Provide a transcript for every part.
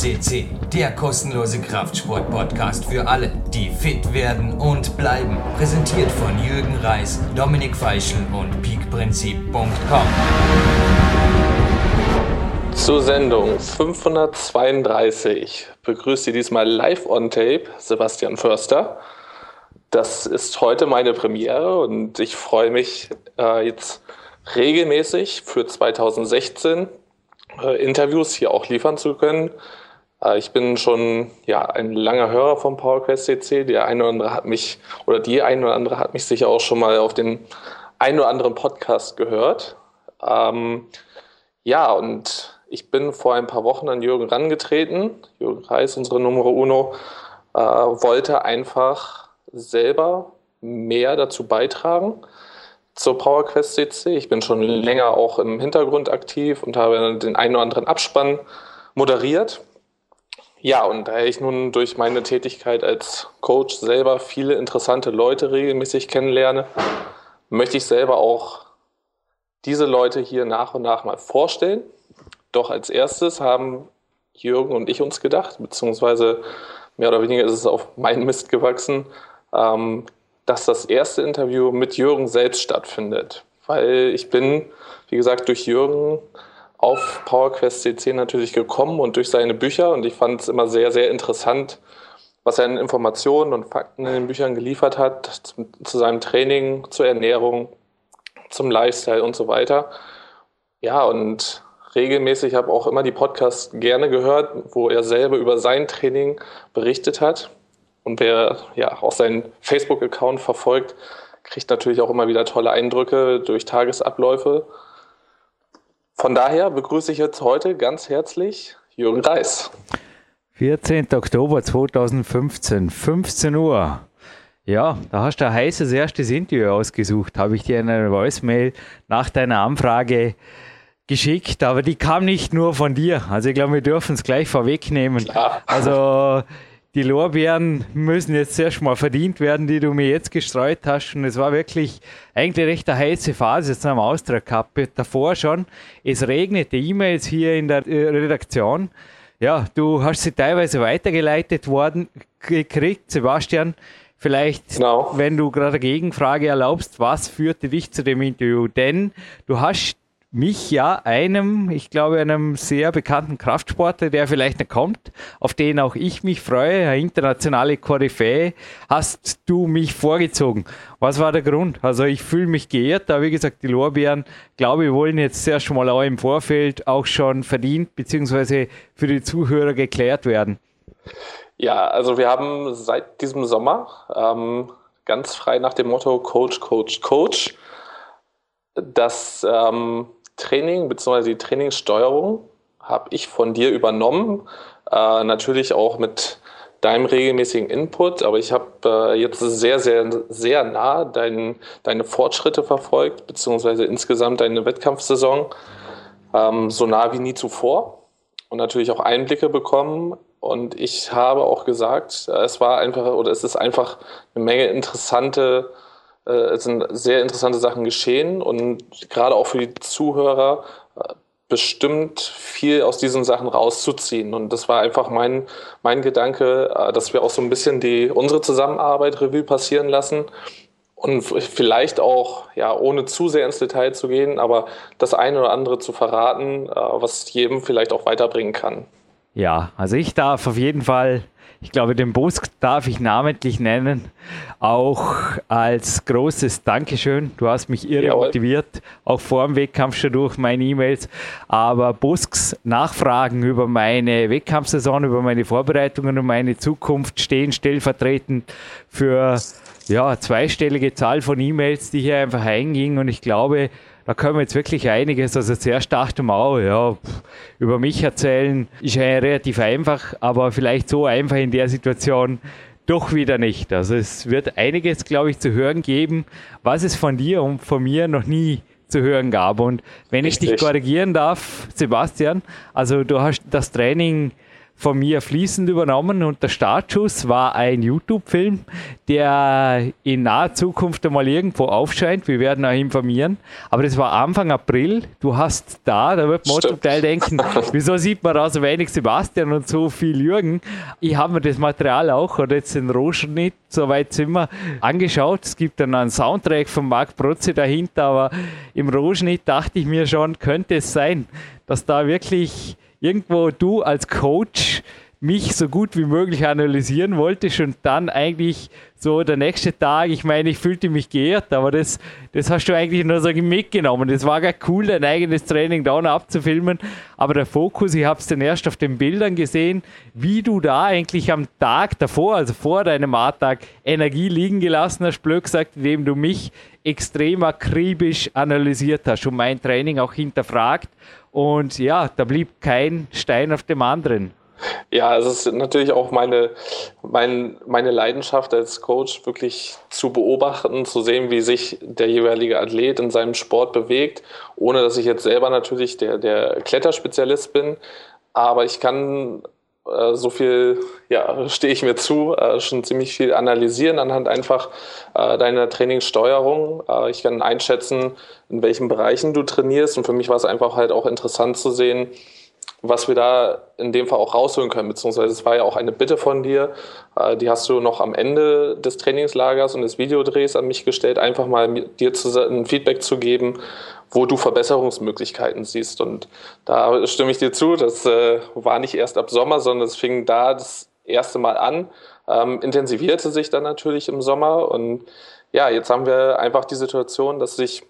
CC, der kostenlose Kraftsport-Podcast für alle, die fit werden und bleiben. Präsentiert von Jürgen Reis, Dominik Feischl und peakprinzip.com. Zur Sendung 532 begrüßt Sie diesmal live on tape Sebastian Förster. Das ist heute meine Premiere und ich freue mich äh, jetzt regelmäßig für 2016 äh, Interviews hier auch liefern zu können. Äh, ich bin schon ja, ein langer Hörer vom PowerQuest CC. Der eine oder andere hat mich, oder die eine oder andere hat mich sicher auch schon mal auf den ein oder anderen Podcast gehört. Ähm, ja, und ich bin vor ein paar Wochen an Jürgen rangetreten. Jürgen Reis, unsere Nummer Uno, äh, wollte einfach selber mehr dazu beitragen zur PowerQuest CC. Ich bin schon länger auch im Hintergrund aktiv und habe den einen oder anderen Abspann moderiert. Ja, und da ich nun durch meine Tätigkeit als Coach selber viele interessante Leute regelmäßig kennenlerne, möchte ich selber auch diese Leute hier nach und nach mal vorstellen. Doch als erstes haben Jürgen und ich uns gedacht, beziehungsweise mehr oder weniger ist es auf meinen Mist gewachsen, ähm, dass das erste Interview mit Jürgen selbst stattfindet. Weil ich bin, wie gesagt, durch Jürgen auf PowerQuest CC natürlich gekommen und durch seine Bücher und ich fand es immer sehr, sehr interessant, was er an Informationen und Fakten in den Büchern geliefert hat, zu, zu seinem Training, zur Ernährung, zum Lifestyle und so weiter. Ja, und regelmäßig habe auch immer die Podcasts gerne gehört, wo er selber über sein Training berichtet hat. Und wer ja auch seinen Facebook-Account verfolgt, kriegt natürlich auch immer wieder tolle Eindrücke durch Tagesabläufe. Von daher begrüße ich jetzt heute ganz herzlich Jürgen Reis. 14. Oktober 2015, 15 Uhr. Ja, da hast du ein heißes erstes Interview ausgesucht, habe ich dir in einer Voicemail nach deiner Anfrage geschickt, aber die kam nicht nur von dir. Also ich glaube, wir dürfen es gleich vorwegnehmen. Klar. Also die Lorbeeren müssen jetzt erst mal verdient werden, die du mir jetzt gestreut hast. Und es war wirklich eigentlich recht eine heiße Phase jetzt am Austrag Cup. Davor schon. Es regnete E-Mails hier in der äh, Redaktion. Ja, du hast sie teilweise weitergeleitet worden, gekriegt, Sebastian. Vielleicht, genau. wenn du gerade eine Gegenfrage erlaubst, was führte dich zu dem Interview? Denn du hast mich ja einem, ich glaube, einem sehr bekannten Kraftsportler, der vielleicht noch kommt, auf den auch ich mich freue, eine internationale Koryphäe, hast du mich vorgezogen. Was war der Grund? Also ich fühle mich geehrt, aber wie gesagt, die Lorbeeren, glaube ich, wollen jetzt sehr schon mal auch im Vorfeld auch schon verdient, beziehungsweise für die Zuhörer geklärt werden. Ja, also wir haben seit diesem Sommer ähm, ganz frei nach dem Motto Coach, Coach, Coach das ähm, Training bzw. die Trainingssteuerung habe ich von dir übernommen. Äh, natürlich auch mit deinem regelmäßigen Input, aber ich habe äh, jetzt sehr, sehr, sehr nah dein, deine Fortschritte verfolgt, beziehungsweise insgesamt deine Wettkampfsaison ähm, so nah wie nie zuvor und natürlich auch Einblicke bekommen. Und ich habe auch gesagt, äh, es war einfach oder es ist einfach eine Menge interessante es sind sehr interessante Sachen geschehen und gerade auch für die Zuhörer äh, bestimmt viel aus diesen Sachen rauszuziehen. Und das war einfach mein, mein Gedanke, äh, dass wir auch so ein bisschen die, unsere Zusammenarbeit Revue passieren lassen und vielleicht auch, ja, ohne zu sehr ins Detail zu gehen, aber das eine oder andere zu verraten, was jedem vielleicht auch weiterbringen kann. Ja, also ich darf auf jeden Fall ich glaube, den Busk darf ich namentlich nennen, auch als großes Dankeschön. Du hast mich irre Jawohl. motiviert, auch vor dem Wettkampf schon durch meine E-Mails. Aber Busks Nachfragen über meine Wettkampfsaison, über meine Vorbereitungen und meine Zukunft stehen stellvertretend für ja, zweistellige Zahl von E-Mails, die hier einfach eingingen. Und ich glaube, da können wir jetzt wirklich einiges, also zuerst dachte man auch, ja, über mich erzählen ist ja relativ einfach, aber vielleicht so einfach in der Situation doch wieder nicht. Also es wird einiges, glaube ich, zu hören geben, was es von dir und von mir noch nie zu hören gab. Und wenn Richtig. ich dich korrigieren darf, Sebastian, also du hast das Training von mir fließend übernommen und der Startschuss war ein YouTube-Film, der in naher Zukunft einmal irgendwo aufscheint. Wir werden auch informieren. Aber das war Anfang April. Du hast da, da wird man zum Teil denken, wieso sieht man da so wenig Sebastian und so viel Jürgen? Ich habe mir das Material auch oder jetzt den Rohschnitt, soweit sind wir, angeschaut. Es gibt dann einen Soundtrack von Marc Protze dahinter, aber im Rohschnitt dachte ich mir schon, könnte es sein, dass da wirklich irgendwo du als Coach mich so gut wie möglich analysieren wolltest und dann eigentlich so der nächste Tag, ich meine, ich fühlte mich geehrt, aber das, das hast du eigentlich nur so mitgenommen. Das war gar cool, dein eigenes Training noch abzufilmen, aber der Fokus, ich habe es dann erst auf den Bildern gesehen, wie du da eigentlich am Tag davor, also vor deinem A-Tag, Energie liegen gelassen hast, blöd gesagt, indem du mich extrem akribisch analysiert hast und mein Training auch hinterfragt und ja, da blieb kein Stein auf dem anderen. Ja, es ist natürlich auch meine, mein, meine Leidenschaft als Coach, wirklich zu beobachten, zu sehen, wie sich der jeweilige Athlet in seinem Sport bewegt, ohne dass ich jetzt selber natürlich der, der Kletterspezialist bin. Aber ich kann äh, so viel, ja, stehe ich mir zu, äh, schon ziemlich viel analysieren anhand einfach äh, deiner Trainingssteuerung. Äh, ich kann einschätzen, in welchen Bereichen du trainierst und für mich war es einfach halt auch interessant zu sehen, was wir da in dem Fall auch rausholen können, beziehungsweise es war ja auch eine Bitte von dir, äh, die hast du noch am Ende des Trainingslagers und des Videodrehs an mich gestellt, einfach mal dir ein Feedback zu geben, wo du Verbesserungsmöglichkeiten siehst. Und da stimme ich dir zu, das äh, war nicht erst ab Sommer, sondern es fing da das erste Mal an, ähm, intensivierte sich dann natürlich im Sommer und ja, jetzt haben wir einfach die Situation, dass sich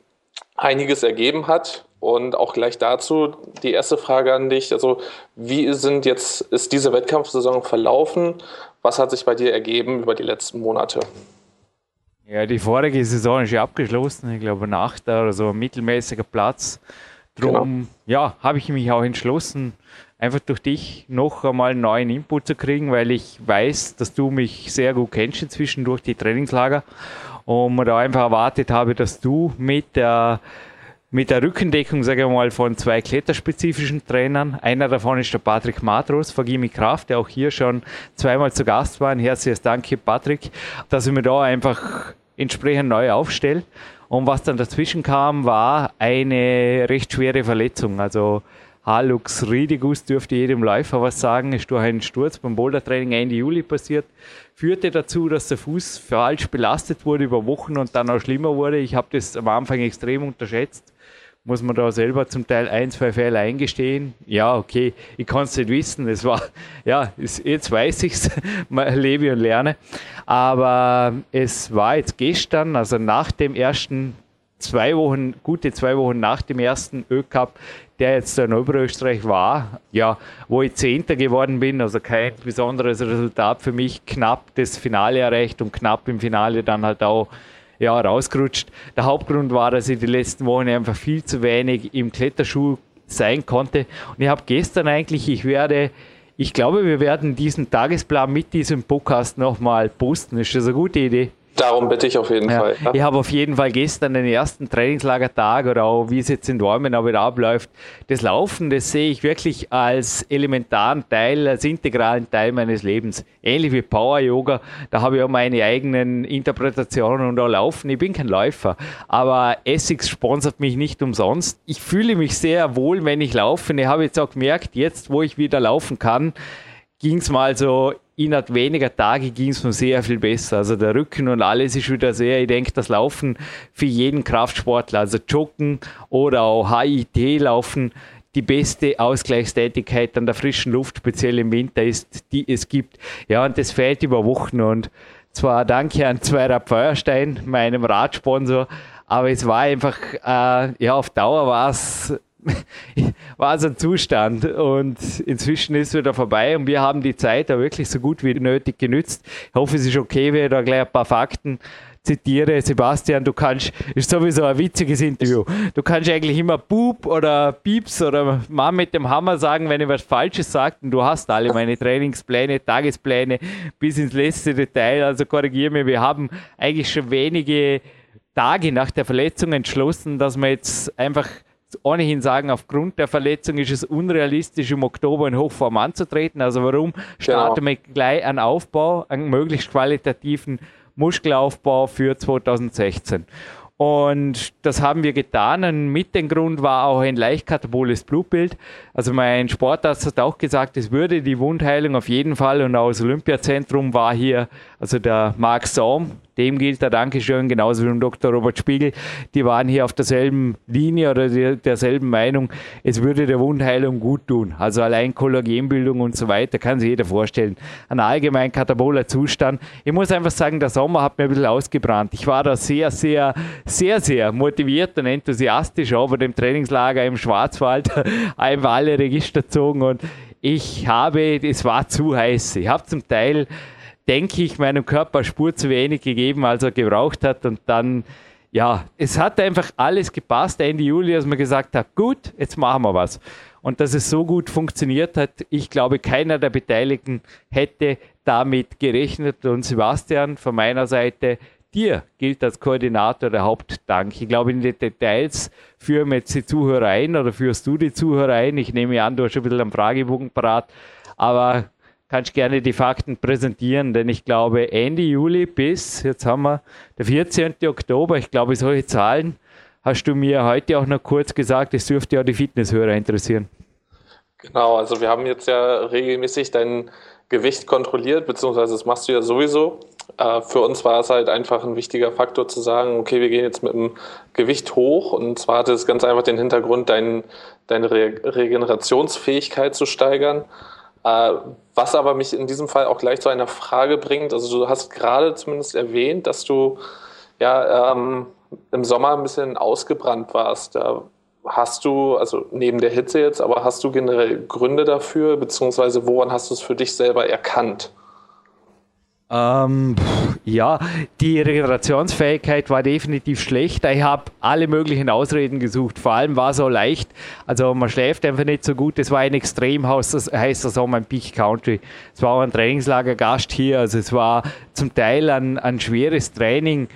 einiges ergeben hat und auch gleich dazu die erste Frage an dich. Also, wie sind jetzt, ist diese Wettkampfsaison verlaufen? Was hat sich bei dir ergeben über die letzten Monate? Ja, die vorige Saison ist ja abgeschlossen. Ich glaube, ein Achter oder so ein mittelmäßiger Platz. Darum, genau. ja, habe ich mich auch entschlossen, einfach durch dich noch einmal einen neuen Input zu kriegen, weil ich weiß, dass du mich sehr gut kennst inzwischen durch die Trainingslager und mir da einfach erwartet habe, dass du mit der mit der Rückendeckung, sage ich mal, von zwei kletterspezifischen Trainern. Einer davon ist der Patrick Matros von Gimme Kraft, der auch hier schon zweimal zu Gast war. Ein herzliches Danke, Patrick, dass ich mir da einfach entsprechend neu aufstelle. Und was dann dazwischen kam, war eine recht schwere Verletzung. Also Halux Ridigus dürfte jedem Läufer was sagen, ist durch einen Sturz beim Bouldertraining Ende Juli passiert. Führte dazu, dass der Fuß falsch belastet wurde über Wochen und dann auch schlimmer wurde. Ich habe das am Anfang extrem unterschätzt muss man da selber zum Teil ein, zwei Fehler eingestehen. Ja, okay, ich kann es nicht wissen. Es war, ja, jetzt weiß ich es, lebe und lerne. Aber es war jetzt gestern, also nach dem ersten zwei Wochen, gute zwei Wochen nach dem ersten Ö-Cup, der jetzt in Oberösterreich war, ja, wo ich Zehnter geworden bin, also kein besonderes Resultat für mich, knapp das Finale erreicht und knapp im Finale dann halt auch ja, rausgerutscht. Der Hauptgrund war, dass ich die letzten Wochen einfach viel zu wenig im Kletterschuh sein konnte. Und ich habe gestern eigentlich, ich werde, ich glaube, wir werden diesen Tagesplan mit diesem Podcast nochmal posten. Ist das eine gute Idee? Darum bitte ich auf jeden ja. Fall. Ja. Ich habe auf jeden Fall gestern den ersten Trainingslagertag oder auch wie es jetzt in Dormen aber wieder abläuft, das Laufen, das sehe ich wirklich als elementaren Teil, als integralen Teil meines Lebens. Ähnlich wie Power Yoga, da habe ich auch meine eigenen Interpretationen und auch Laufen. Ich bin kein Läufer, aber Essex sponsert mich nicht umsonst. Ich fühle mich sehr wohl, wenn ich laufe. Ich habe jetzt auch gemerkt, jetzt wo ich wieder laufen kann, ging es mal so innerhalb weniger Tage ging es mir sehr viel besser. Also der Rücken und alles ist wieder sehr, ich denke, das Laufen für jeden Kraftsportler, also Joggen oder auch HIT laufen, die beste Ausgleichstätigkeit an der frischen Luft, speziell im Winter ist, die es gibt. Ja, und das fällt über Wochen und zwar danke an Zweirad Feuerstein, meinem Radsponsor, aber es war einfach, äh, ja, auf Dauer war es war es ein Zustand und inzwischen ist es wieder vorbei und wir haben die Zeit da wirklich so gut wie nötig genützt. Ich hoffe, es ist okay, wenn ich da gleich ein paar Fakten zitiere. Sebastian, du kannst, ist sowieso ein witziges Interview. Du kannst eigentlich immer Bub oder Pieps oder Mann mit dem Hammer sagen, wenn ich was Falsches sage. Und du hast alle meine Trainingspläne, Tagespläne bis ins letzte Detail. Also korrigiere mich, wir haben eigentlich schon wenige Tage nach der Verletzung entschlossen, dass wir jetzt einfach ohnehin sagen, aufgrund der Verletzung ist es unrealistisch, im Oktober in Hochform anzutreten. Also warum starten genau. wir gleich einen Aufbau, einen möglichst qualitativen Muskelaufbau für 2016? Und das haben wir getan. Und mit dem Grund war auch ein leicht kataboles Blutbild. Also mein Sportarzt hat auch gesagt, es würde die Wundheilung auf jeden Fall. Und auch das Olympiazentrum war hier, also der Mark Saum, dem gilt der Dankeschön, genauso wie dem Dr. Robert Spiegel. Die waren hier auf derselben Linie oder derselben Meinung, es würde der Wundheilung gut tun. Also allein Kollagenbildung und so weiter, kann sich jeder vorstellen. Ein allgemein kataboler Zustand. Ich muss einfach sagen, der Sommer hat mir ein bisschen ausgebrannt. Ich war da sehr, sehr, sehr, sehr motiviert und enthusiastisch, auch bei dem Trainingslager im Schwarzwald, einfach alle Register gezogen und ich habe, es war zu heiß. Ich habe zum Teil denke ich, meinem Körper Spur zu wenig gegeben, als er gebraucht hat. Und dann, ja, es hat einfach alles gepasst. Ende Juli, als man gesagt hat, gut, jetzt machen wir was. Und dass es so gut funktioniert hat, ich glaube, keiner der Beteiligten hätte damit gerechnet. Und Sebastian, von meiner Seite, dir gilt als Koordinator der Hauptdank. Ich glaube, in den Details führen jetzt die Zuhörer ein oder führst du die Zuhörer ein. Ich nehme an, du hast ein bisschen am Fragebogen parat. Aber kannst gerne die Fakten präsentieren, denn ich glaube, Ende Juli bis, jetzt haben wir der 14. Oktober, ich glaube, solche Zahlen hast du mir heute auch noch kurz gesagt, es dürfte ja die Fitnesshörer interessieren. Genau, also wir haben jetzt ja regelmäßig dein Gewicht kontrolliert, beziehungsweise das machst du ja sowieso. Äh, für uns war es halt einfach ein wichtiger Faktor zu sagen, okay, wir gehen jetzt mit dem Gewicht hoch und zwar hatte es ganz einfach den Hintergrund, dein, deine Regenerationsfähigkeit zu steigern. Äh, was aber mich in diesem Fall auch gleich zu einer Frage bringt. Also du hast gerade zumindest erwähnt, dass du ja ähm, im Sommer ein bisschen ausgebrannt warst. Hast du, also neben der Hitze jetzt, aber hast du generell Gründe dafür, beziehungsweise woran hast du es für dich selber erkannt? Ähm, ja, die Regenerationsfähigkeit war definitiv schlecht. Ich habe alle möglichen Ausreden gesucht. Vor allem war es so leicht. Also man schläft einfach nicht so gut. Es war ein extrem heißer Sommer im Peak Country. Es war auch ein Trainingslagergast hier. Also es war zum Teil ein, ein schweres Training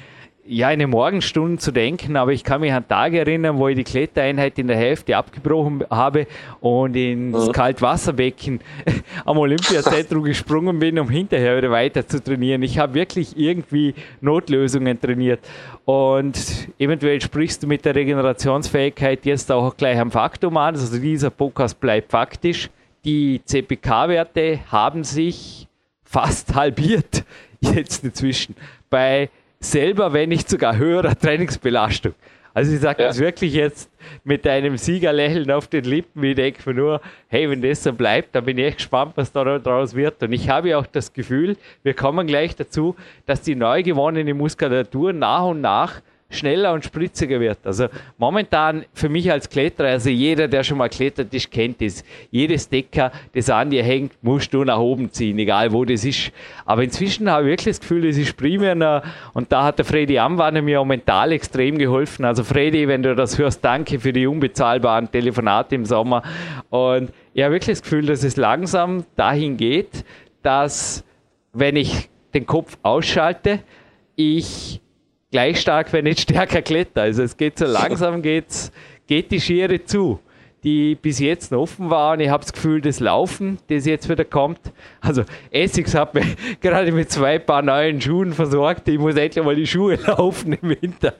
ja, in den Morgenstunden zu denken, aber ich kann mich an Tage erinnern, wo ich die Klettereinheit in der Hälfte abgebrochen habe und ins Kaltwasserbecken am Olympiazentrum gesprungen bin, um hinterher wieder weiter zu trainieren. Ich habe wirklich irgendwie Notlösungen trainiert. Und eventuell sprichst du mit der Regenerationsfähigkeit jetzt auch gleich am Faktum an. Also dieser Podcast bleibt faktisch. Die CPK-Werte haben sich fast halbiert jetzt inzwischen bei selber, wenn nicht sogar höherer Trainingsbelastung. Also ich sage ja. das wirklich jetzt mit einem Siegerlächeln auf den Lippen. Ich denke mir nur, hey, wenn das so bleibt, dann bin ich echt gespannt, was da draus wird. Und ich habe auch das Gefühl, wir kommen gleich dazu, dass die neu gewonnene Muskulatur nach und nach schneller und spritziger wird. Also momentan für mich als Kletterer, also jeder, der schon mal klettert ist, kennt das. Jedes Decker, das an dir hängt, musst du nach oben ziehen, egal wo das ist. Aber inzwischen habe ich wirklich das Gefühl, es ist primär noch, und da hat der Freddy Amwanne mir auch mental extrem geholfen. Also Freddy, wenn du das hörst, danke für die unbezahlbaren Telefonate im Sommer. Und ich habe wirklich das Gefühl, dass es langsam dahin geht, dass wenn ich den Kopf ausschalte, ich gleich stark, wenn nicht stärker kletter. Also es geht so langsam, geht's, geht die Schere zu, die bis jetzt noch offen war. Und ich habe das Gefühl, das Laufen, das jetzt wieder kommt. Also Essex hat mich gerade mit zwei Paar neuen Schuhen versorgt. Ich muss endlich mal die Schuhe laufen im Winter.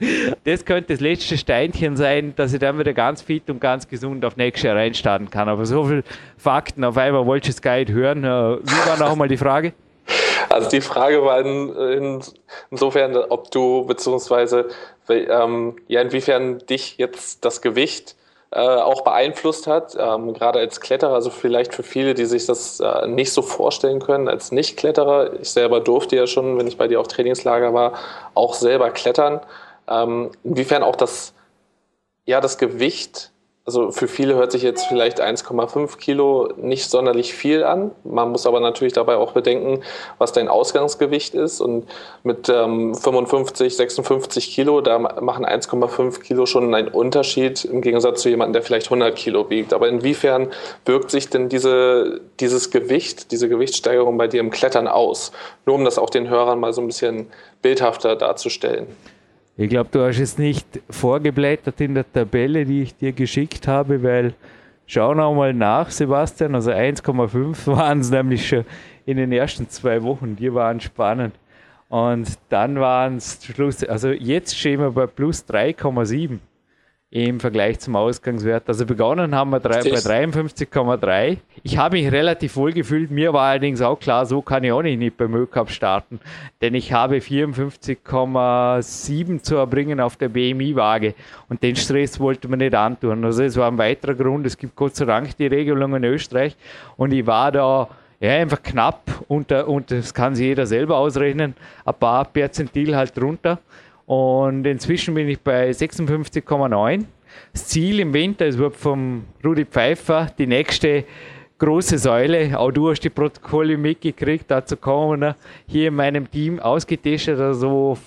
Das könnte das letzte Steinchen sein, dass ich dann wieder ganz fit und ganz gesund auf nächstes Jahr reinstarten kann. Aber so viele Fakten auf einmal wollte ich es gar nicht hören. Äh, wie war noch einmal die Frage? Also die Frage war in, in, insofern, ob du beziehungsweise ähm, ja inwiefern dich jetzt das Gewicht äh, auch beeinflusst hat, ähm, gerade als Kletterer, also vielleicht für viele, die sich das äh, nicht so vorstellen können als Nicht-Kletterer. Ich selber durfte ja schon, wenn ich bei dir auf Trainingslager war, auch selber klettern. Ähm, inwiefern auch das, ja, das Gewicht also für viele hört sich jetzt vielleicht 1,5 Kilo nicht sonderlich viel an. Man muss aber natürlich dabei auch bedenken, was dein Ausgangsgewicht ist. Und mit ähm, 55, 56 Kilo, da machen 1,5 Kilo schon einen Unterschied im Gegensatz zu jemandem, der vielleicht 100 Kilo wiegt. Aber inwiefern wirkt sich denn diese, dieses Gewicht, diese Gewichtssteigerung bei dir im Klettern aus? Nur um das auch den Hörern mal so ein bisschen bildhafter darzustellen. Ich glaube, du hast es nicht vorgeblättert in der Tabelle, die ich dir geschickt habe, weil schau noch mal nach, Sebastian. Also 1,5 waren es nämlich schon in den ersten zwei Wochen. Die waren spannend. Und dann waren es Schluss, also jetzt stehen wir bei plus 3,7 im Vergleich zum Ausgangswert. Also begonnen haben wir drei, bei 53,3. Ich habe mich relativ wohl gefühlt. Mir war allerdings auch klar, so kann ich auch nicht beim Cup starten, denn ich habe 54,7 zu erbringen auf der BMI-Waage und den Stress wollte man nicht antun. Also es war ein weiterer Grund. Es gibt Gott sei Dank die Regelung in Österreich und ich war da ja, einfach knapp unter, und das kann sich jeder selber ausrechnen, ein paar Perzentil halt drunter. Und inzwischen bin ich bei 56,9. Das Ziel im Winter, es wird vom Rudi Pfeiffer die nächste große Säule. Auch du hast die Protokolle mitgekriegt. Dazu kommen wir hier in meinem Team ausgetestet, also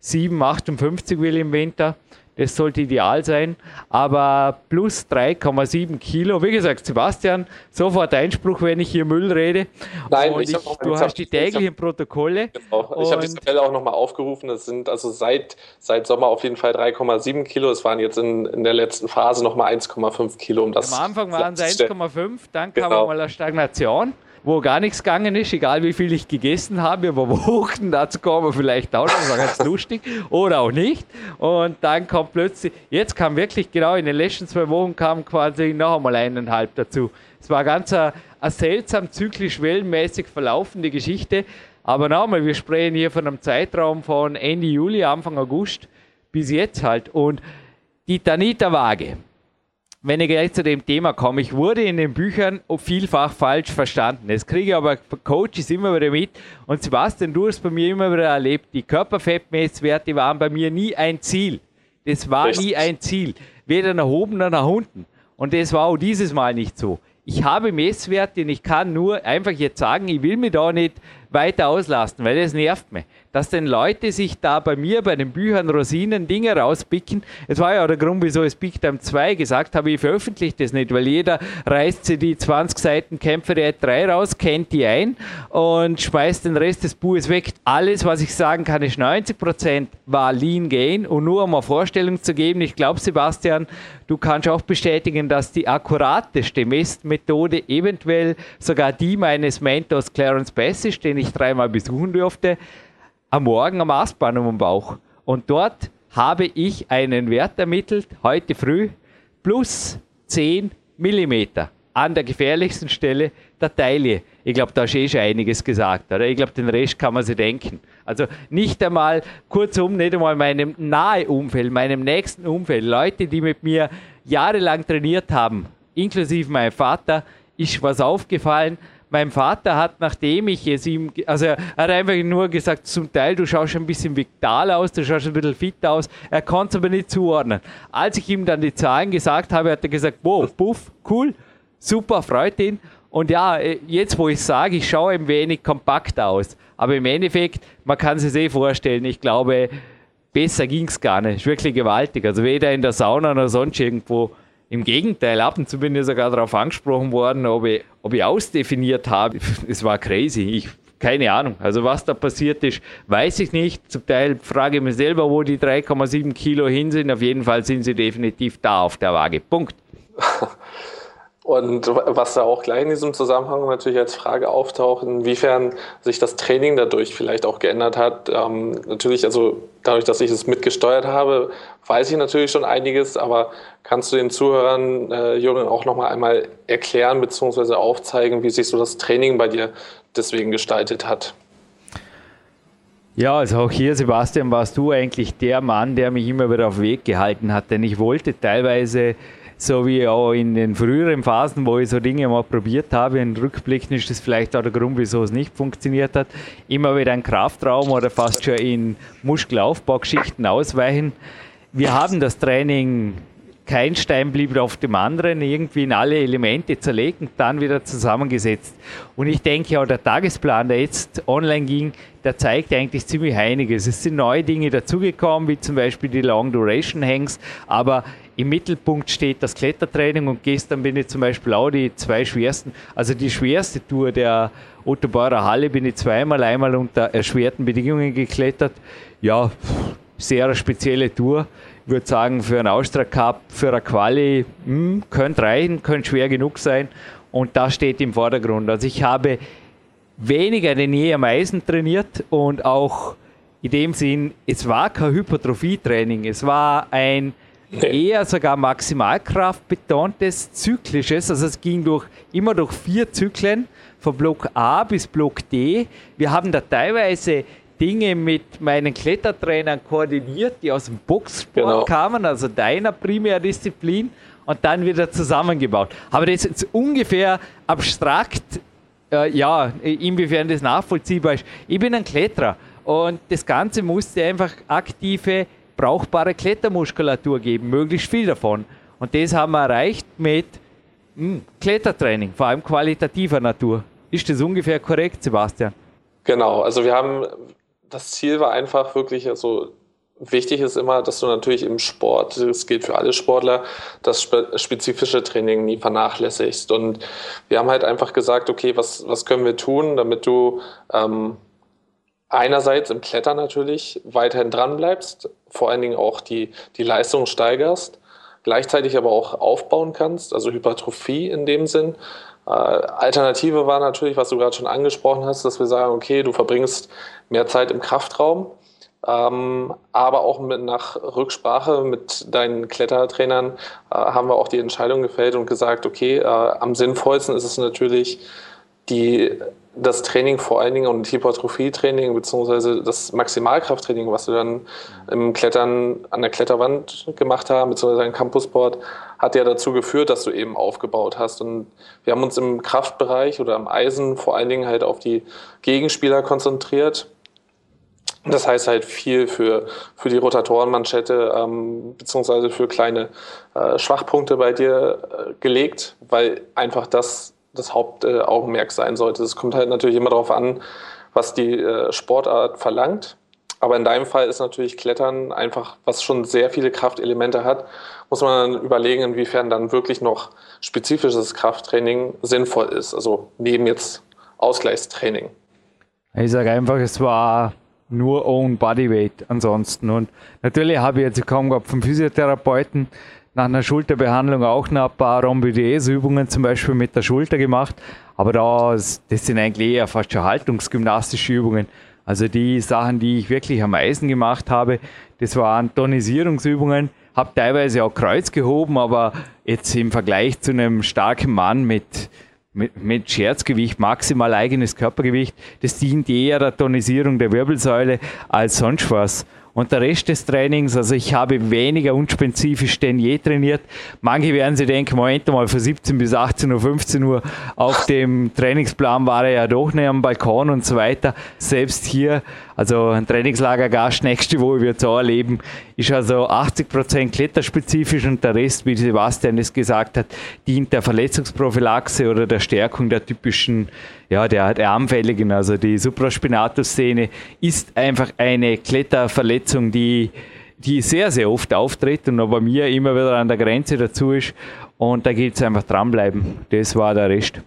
7, 58 will im Winter. Das sollte ideal sein. Aber plus 3,7 Kilo. Wie gesagt, Sebastian, sofort Einspruch, wenn ich hier Müll rede. Nein, Und ich, ich du hast die täglichen hab, Protokolle. Genau. Ich habe die Tabelle auch nochmal aufgerufen. Das sind also seit, seit Sommer auf jeden Fall 3,7 Kilo. Es waren jetzt in, in der letzten Phase nochmal 1,5 Kilo. Um das Am Anfang waren es 1,5, dann kam genau. mal eine Stagnation wo gar nichts gegangen ist, egal wie viel ich gegessen habe, über Wochen, dazu kommen wir vielleicht auch noch, das war ganz lustig, oder auch nicht. Und dann kommt plötzlich, jetzt kam wirklich genau in den letzten zwei Wochen kam quasi noch einmal eineinhalb dazu. Es war ganz eine, eine seltsam zyklisch wellenmäßig verlaufende Geschichte. Aber nochmal, wir sprechen hier von einem Zeitraum von Ende Juli, Anfang August bis jetzt halt. Und die Tanita-Waage, wenn ich gleich zu dem Thema komme, ich wurde in den Büchern vielfach falsch verstanden. Das kriege ich aber Coaches immer wieder mit. Und Sebastian, du hast bei mir immer wieder erlebt, die Körperfettmesswerte waren bei mir nie ein Ziel. Das war Echt? nie ein Ziel. Weder nach oben noch nach unten. Und das war auch dieses Mal nicht so. Ich habe Messwerte und ich kann nur einfach jetzt sagen, ich will mich da nicht weiter auslasten, weil das nervt mich dass denn Leute sich da bei mir bei den Büchern Rosinen Dinge rauspicken. Es war ja der Grund, wieso es Big Time 2 gesagt habe, ich veröffentliche das nicht, weil jeder reißt sich die 20 Seiten Kämpfer der 3 raus, kennt die ein und schmeißt den Rest des Buches weg. Alles, was ich sagen kann, ist 90% war Lean Gain und nur um eine Vorstellung zu geben, ich glaube, Sebastian, du kannst auch bestätigen, dass die akkurateste Messmethode eventuell sogar die meines Mentors Clarence Bass ist, den ich dreimal besuchen durfte, am Morgen am Astbahn um den Bauch. Und dort habe ich einen Wert ermittelt, heute früh, plus 10 mm an der gefährlichsten Stelle der Taille. Ich glaube, da ist eh schon einiges gesagt, oder? Ich glaube, den Rest kann man sich denken. Also nicht einmal, kurzum, nicht einmal meinem nahe Umfeld, meinem nächsten Umfeld, Leute, die mit mir jahrelang trainiert haben, inklusive meinem Vater, ist was aufgefallen, mein Vater hat, nachdem ich es ihm, also er hat einfach nur gesagt, zum Teil, du schaust ein bisschen vital aus, du schaust ein bisschen fit aus, er konnte es aber nicht zuordnen. Als ich ihm dann die Zahlen gesagt habe, hat er gesagt, wow, puff, cool, super, freut ihn. Und ja, äh, jetzt wo ich sage, ich schaue ein wenig kompakt aus. Aber im Endeffekt, man kann sich eh vorstellen, ich glaube, besser ging es gar nicht. Ist wirklich gewaltig. Also weder in der Sauna noch sonst irgendwo im Gegenteil, ab und zu bin ich sogar darauf angesprochen worden, ob ich, ob ich ausdefiniert habe. Es war crazy. Ich, keine Ahnung. Also was da passiert ist, weiß ich nicht. Zum Teil frage ich mich selber, wo die 3,7 Kilo hin sind. Auf jeden Fall sind sie definitiv da auf der Waage. Punkt. Und was da auch gleich in diesem Zusammenhang natürlich als Frage auftaucht, inwiefern sich das Training dadurch vielleicht auch geändert hat. Ähm, natürlich, also dadurch, dass ich es mitgesteuert habe, weiß ich natürlich schon einiges, aber kannst du den Zuhörern, äh, Jürgen, auch nochmal einmal erklären bzw. aufzeigen, wie sich so das Training bei dir deswegen gestaltet hat? Ja, also auch hier, Sebastian, warst du eigentlich der Mann, der mich immer wieder auf Weg gehalten hat, denn ich wollte teilweise so wie auch in den früheren Phasen, wo ich so Dinge mal probiert habe. In Rückblicken ist das vielleicht auch der Grund, wieso es nicht funktioniert hat. Immer wieder ein Kraftraum oder fast schon in Muskelaufbaugeschichten ausweichen. Wir haben das Training kein Stein blieb auf dem anderen, irgendwie in alle Elemente zerlegt und dann wieder zusammengesetzt. Und ich denke auch der Tagesplan, der jetzt online ging, der zeigt eigentlich ziemlich einiges. Es sind neue Dinge dazugekommen, wie zum Beispiel die Long Duration Hangs, aber im Mittelpunkt steht das Klettertraining und gestern bin ich zum Beispiel auch die zwei schwersten, also die schwerste Tour der Ottobauer Halle bin ich zweimal, einmal unter erschwerten Bedingungen geklettert. Ja, sehr spezielle Tour. Ich würde sagen, für einen Austria Cup, für eine Quali, hm, könnte reichen, könnte schwer genug sein. Und das steht im Vordergrund. Also ich habe weniger denn je am Eisen trainiert und auch in dem Sinn, es war kein Hypertrophie-Training, es war ein eher sogar Maximalkraft betontes, zyklisches, also es ging durch, immer durch vier Zyklen, von Block A bis Block D. Wir haben da teilweise Dinge mit meinen Klettertrainern koordiniert, die aus dem Boxsport genau. kamen, also deiner Primärdisziplin, und dann wieder zusammengebaut. Aber das ist ungefähr abstrakt, äh, ja, inwiefern das nachvollziehbar ist. Ich bin ein Kletterer und das Ganze musste einfach aktive brauchbare Klettermuskulatur geben, möglichst viel davon. Und das haben wir erreicht mit mh, hm, Klettertraining, vor allem qualitativer Natur. Ist das ungefähr korrekt, Sebastian? Genau, also wir haben, das Ziel war einfach wirklich, also wichtig ist immer, dass du natürlich im Sport, das gilt für alle Sportler, das spezifische Training nie vernachlässigst. Und wir haben halt einfach gesagt, okay, was, was können wir tun, damit du ähm, einerseits im Klettern natürlich weiterhin dran bleibst, vor allen Dingen auch die, die Leistung steigerst, gleichzeitig aber auch aufbauen kannst, also Hypertrophie in dem Sinn. Äh, Alternative war natürlich, was du gerade schon angesprochen hast, dass wir sagen, okay, du verbringst mehr Zeit im Kraftraum, ähm, aber auch mit, nach Rücksprache mit deinen Klettertrainern äh, haben wir auch die Entscheidung gefällt und gesagt, okay, äh, am sinnvollsten ist es natürlich, die das Training vor allen Dingen und Hypertrophie-Training beziehungsweise das Maximalkrafttraining, was wir dann im Klettern an der Kletterwand gemacht haben, beziehungsweise im Campusboard, hat ja dazu geführt, dass du eben aufgebaut hast. Und wir haben uns im Kraftbereich oder am Eisen vor allen Dingen halt auf die Gegenspieler konzentriert. Das heißt halt viel für, für die Rotatorenmanschette ähm, beziehungsweise für kleine äh, Schwachpunkte bei dir äh, gelegt, weil einfach das das Hauptaugenmerk sein sollte. Es kommt halt natürlich immer darauf an, was die äh, Sportart verlangt. Aber in deinem Fall ist natürlich Klettern einfach, was schon sehr viele Kraftelemente hat, muss man dann überlegen, inwiefern dann wirklich noch spezifisches Krafttraining sinnvoll ist. Also neben jetzt Ausgleichstraining. Ich sage einfach, es war nur Own Bodyweight ansonsten. Und natürlich habe ich jetzt kaum gehabt vom Physiotherapeuten nach einer Schulterbehandlung auch noch ein paar Rhomboides-Übungen zum Beispiel mit der Schulter gemacht. Aber das, das sind eigentlich eher fast schon haltungsgymnastische Übungen. Also die Sachen, die ich wirklich am meisten gemacht habe, das waren Tonisierungsübungen. Habe teilweise auch Kreuz gehoben, aber jetzt im Vergleich zu einem starken Mann mit, mit, mit Scherzgewicht, maximal eigenes Körpergewicht, das dient eher der Tonisierung der Wirbelsäule als sonst was. Und der Rest des Trainings, also ich habe weniger unspezifisch denn je trainiert. Manche werden sich denken, Moment mal, von 17 bis 18 Uhr, 15 Uhr auf dem Trainingsplan war er ja doch nicht am Balkon und so weiter. Selbst hier also ein Trainingslagergast nächste Woche wird es auch erleben, ist also 80% kletterspezifisch und der Rest, wie Sebastian es gesagt hat, dient der Verletzungsprophylaxe oder der Stärkung der typischen, ja, der, der Armfälligen. Also die Supraspinatus-Szene ist einfach eine Kletterverletzung, die, die sehr, sehr oft auftritt und bei mir immer wieder an der Grenze dazu ist. Und da gilt es einfach dranbleiben. Das war der Rest.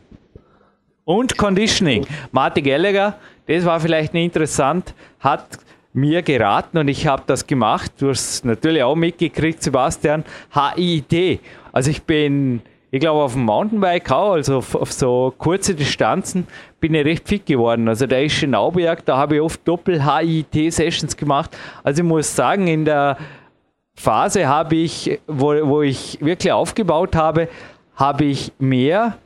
Und Conditioning. Martin Gallagher, das war vielleicht nicht interessant, hat mir geraten und ich habe das gemacht. Du hast natürlich auch mitgekriegt, Sebastian. HIIT. Also ich bin, ich glaube, auf dem Mountainbike auch, also auf, auf, so kurze Distanzen, bin ich recht fit geworden. Also da ist in Auberg, da habe ich oft Doppel-HIIT-Sessions gemacht. Also ich muss sagen, in der Phase habe ich, wo, wo ich wirklich aufgebaut habe, habe ich mehr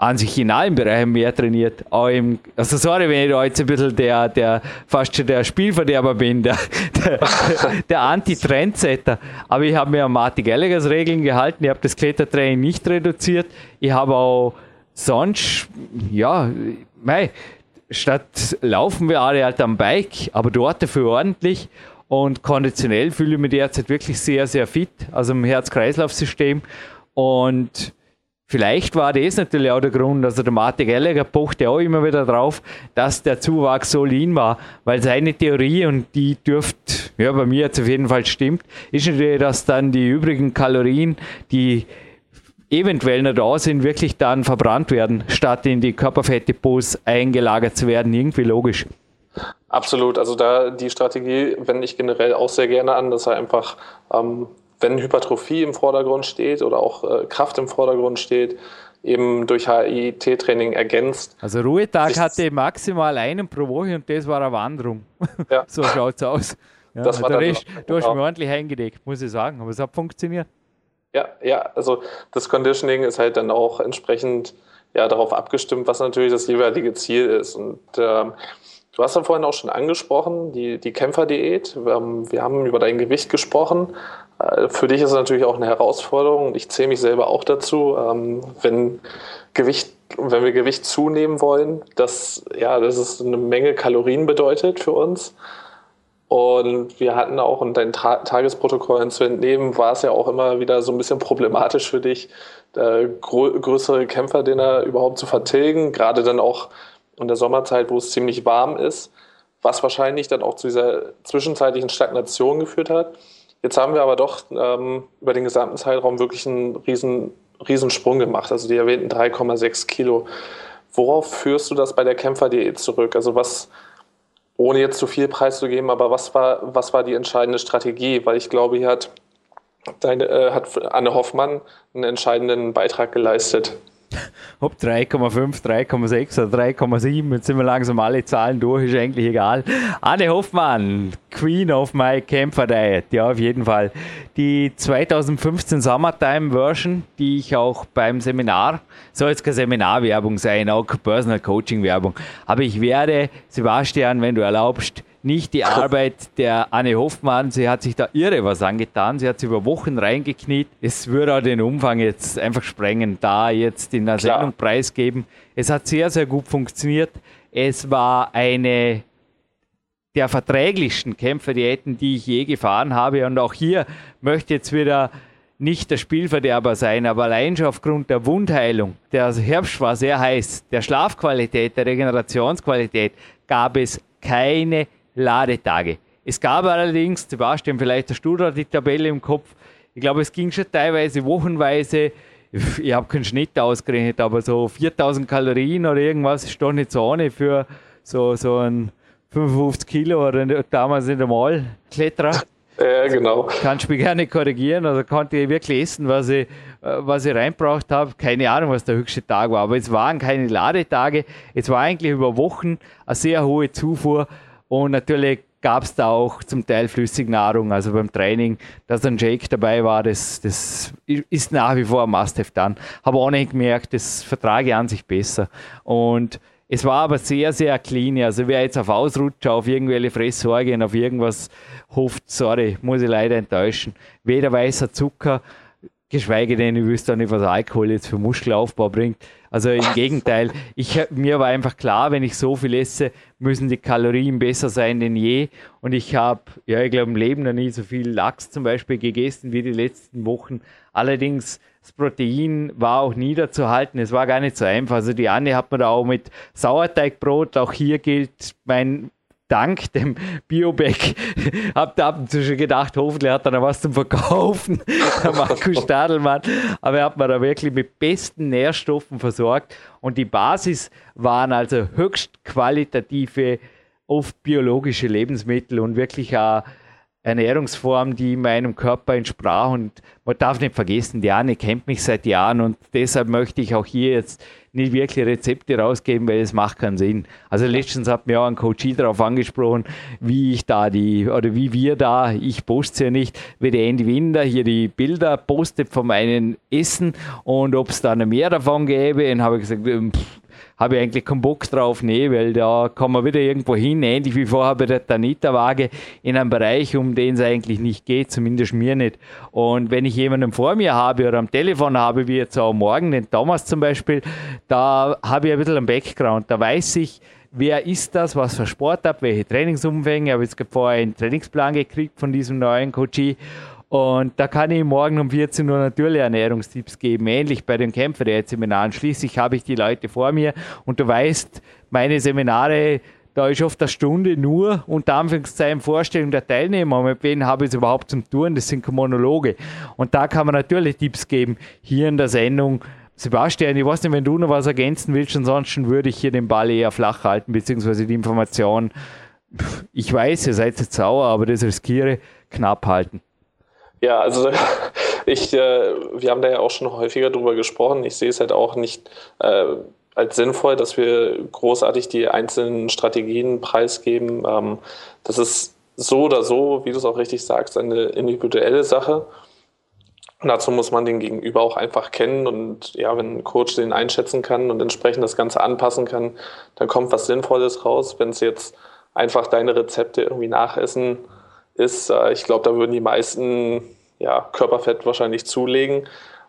an sich in allen Bereichen mehr trainiert. Auch im, also sorry, wenn ich da jetzt ein bisschen der, der fast schon der Spielverderber bin, der, der, der Anti-Trendsetter. Aber ich habe mir an Martin Gallaghers Regeln gehalten, ich habe das Klettertraining nicht reduziert. Ich habe auch sonst, ja, mei, statt laufen wir alle halt am Bike, aber dort dafür ordentlich. Und konditionell fühle ich mich derzeit wirklich sehr, sehr fit, also im Herz-Kreislauf-System. Und Vielleicht war das natürlich auch der Grund, also der Martin Gallagher pochte auch immer wieder drauf, dass der Zuwachs so lean war, weil seine Theorie, und die dürfte, ja, bei mir jetzt auf jeden Fall stimmt, ist natürlich, dass dann die übrigen Kalorien, die eventuell noch da sind, wirklich dann verbrannt werden, statt in die Körperfettdepots eingelagert zu werden. Irgendwie logisch. Absolut. Also da die Strategie wende ich generell auch sehr gerne an, dass er einfach, ähm, wenn Hypertrophie im Vordergrund steht oder auch äh, Kraft im Vordergrund steht, eben durch HIT-Training ergänzt. Also Ruhetag hatte maximal einen pro Woche und das war eine Wanderung. Ja. so schaut es aus. Ja, das war der Rest, du hast genau. mir ordentlich eingedeckt, muss ich sagen, aber es hat funktioniert. Ja, ja, also das Conditioning ist halt dann auch entsprechend ja, darauf abgestimmt, was natürlich das jeweilige Ziel ist. Und ähm, du hast ja vorhin auch schon angesprochen, die, die Kämpferdiät. Wir haben über dein Gewicht gesprochen. Äh, für dich ist es natürlich auch eine Herausforderung. Ich zähle mich selber auch dazu. Ähm, wenn Gewicht wenn wir Gewicht zunehmen wollen, dass ja, das ist eine Menge Kalorien bedeutet für uns. Und wir hatten auch in deinen Ta Tagesprotokollen zu entnehmen, war es ja auch immer wieder so ein bisschen problematisch für dich, äh, grö größere Kämpferdinner überhaupt zu vertilgen, gerade dann auch in der Sommerzeit, wo es ziemlich warm ist, was wahrscheinlich dann auch zu dieser zwischenzeitlichen Stagnation geführt hat. Jetzt haben wir aber doch ähm, über den gesamten Zeitraum wirklich einen riesen, riesen Sprung gemacht, also die erwähnten 3,6 Kilo. Worauf führst du das bei der Kämpferdiät zurück? Also was ohne jetzt zu viel preiszugeben, aber was war, was war die entscheidende Strategie? Weil ich glaube, hier hat, deine, äh, hat Anne Hoffmann einen entscheidenden Beitrag geleistet. Ob 3,5, 3,6 oder 3,7, jetzt sind wir langsam alle Zahlen durch, ist eigentlich egal. Anne Hoffmann, Queen of my Camper Diet, ja, auf jeden Fall. Die 2015 Summertime Version, die ich auch beim Seminar, soll jetzt keine Seminarwerbung sein, auch Personal Coaching Werbung, aber ich werde, Sebastian, wenn du erlaubst, nicht die Arbeit der Anne Hoffmann. Sie hat sich da irre was angetan. Sie hat sich über Wochen reingekniet. Es würde auch den Umfang jetzt einfach sprengen, da jetzt in der Klar. Sendung preisgeben. Es hat sehr, sehr gut funktioniert. Es war eine der verträglichsten Kämpferdiäten, die ich je gefahren habe. Und auch hier möchte jetzt wieder nicht der Spielverderber sein, aber allein schon aufgrund der Wundheilung. Der Herbst war sehr heiß. Der Schlafqualität, der Regenerationsqualität gab es keine Ladetage. Es gab allerdings, Sebastian, vielleicht hast du da die Tabelle im Kopf, ich glaube, es ging schon teilweise wochenweise, ich habe keinen Schnitt ausgerechnet, aber so 4000 Kalorien oder irgendwas ist doch nicht so ohne für so, so ein 55 Kilo oder damals in der Mall-Kletterer. Ja, genau. Kannst du mich gerne korrigieren, also konnte ich wirklich essen, was ich, was ich reinbraucht habe. Keine Ahnung, was der höchste Tag war, aber es waren keine Ladetage. Es war eigentlich über Wochen eine sehr hohe Zufuhr und natürlich gab es da auch zum Teil Flüssignahrung, also beim Training, dass ein Jake dabei war, das, das ist nach wie vor ein Must-Have dann. Habe auch nicht gemerkt, das vertrage an sich besser. Und es war aber sehr, sehr clean. Also wer jetzt auf Ausrutscher, auf irgendwelche Fresssorgen, auf irgendwas hofft, sorry, muss ich leider enttäuschen. Weder weißer Zucker, geschweige denn, ich wüsste auch nicht, was Alkohol jetzt für Muskelaufbau bringt. Also im Gegenteil, ich, mir war einfach klar, wenn ich so viel esse, müssen die Kalorien besser sein denn je. Und ich habe, ja, ich glaube, im Leben noch nie so viel Lachs zum Beispiel gegessen wie die letzten Wochen. Allerdings, das Protein war auch niederzuhalten. Es war gar nicht so einfach. Also die Anne hat mir da auch mit Sauerteigbrot, auch hier gilt mein dank dem Bioback, hab da ab und zu schon gedacht, hoffentlich hat er noch was zum Verkaufen, der Markus Stadelmann. Aber er hat mir da wirklich mit besten Nährstoffen versorgt. Und die Basis waren also höchst qualitative, oft biologische Lebensmittel und wirklich auch Ernährungsform, die meinem Körper entsprach. Und man darf nicht vergessen, die Anne kennt mich seit Jahren und deshalb möchte ich auch hier jetzt nicht wirklich Rezepte rausgeben, weil es macht keinen Sinn. Also letztens hat mir auch ein Coach darauf angesprochen, wie ich da die, oder wie wir da, ich poste ja nicht, wie der Andy Winder hier die Bilder postet von meinem Essen und ob es da noch mehr davon gäbe. Und habe ich gesagt, ähm, pff, habe ich eigentlich keinen Bock drauf, nee, weil da kann man wieder irgendwo hin, ähnlich wie vorher bei der Tanita-Waage, in einem Bereich, um den es eigentlich nicht geht, zumindest mir nicht. Und wenn ich jemanden vor mir habe oder am Telefon habe, wie jetzt auch morgen, den Thomas zum Beispiel, da habe ich ein bisschen einen Background, da weiß ich, wer ist das, was für Sport ab, welche Trainingsumfänge. Ich habe jetzt vorher einen Trainingsplan gekriegt von diesem neuen Coachie und da kann ich morgen um 14 Uhr natürlich Ernährungstipps geben, ähnlich bei den Kämpferseminaren. Schließlich habe ich die Leute vor mir und du weißt, meine Seminare, da ist oft eine Stunde nur unter Anführungszeichen Vorstellung der Teilnehmer. Mit wem habe ich es überhaupt zum Tun? Das sind Monologe. Und da kann man natürlich Tipps geben, hier in der Sendung. Sebastian, ich weiß nicht, wenn du noch was ergänzen willst, ansonsten würde ich hier den Ball eher flach halten, beziehungsweise die Information ich weiß, ihr seid jetzt sauer, aber das riskiere, knapp halten. Ja, also ich, äh, wir haben da ja auch schon häufiger drüber gesprochen. Ich sehe es halt auch nicht äh, als sinnvoll, dass wir großartig die einzelnen Strategien preisgeben. Ähm, das ist so oder so, wie du es auch richtig sagst, eine individuelle Sache. Und dazu muss man den Gegenüber auch einfach kennen und ja, wenn ein Coach den einschätzen kann und entsprechend das Ganze anpassen kann, dann kommt was Sinnvolles raus. Wenn es jetzt einfach deine Rezepte irgendwie nachessen ist, äh, ich glaube, da würden die meisten ja, Körperfett wahrscheinlich zulegen,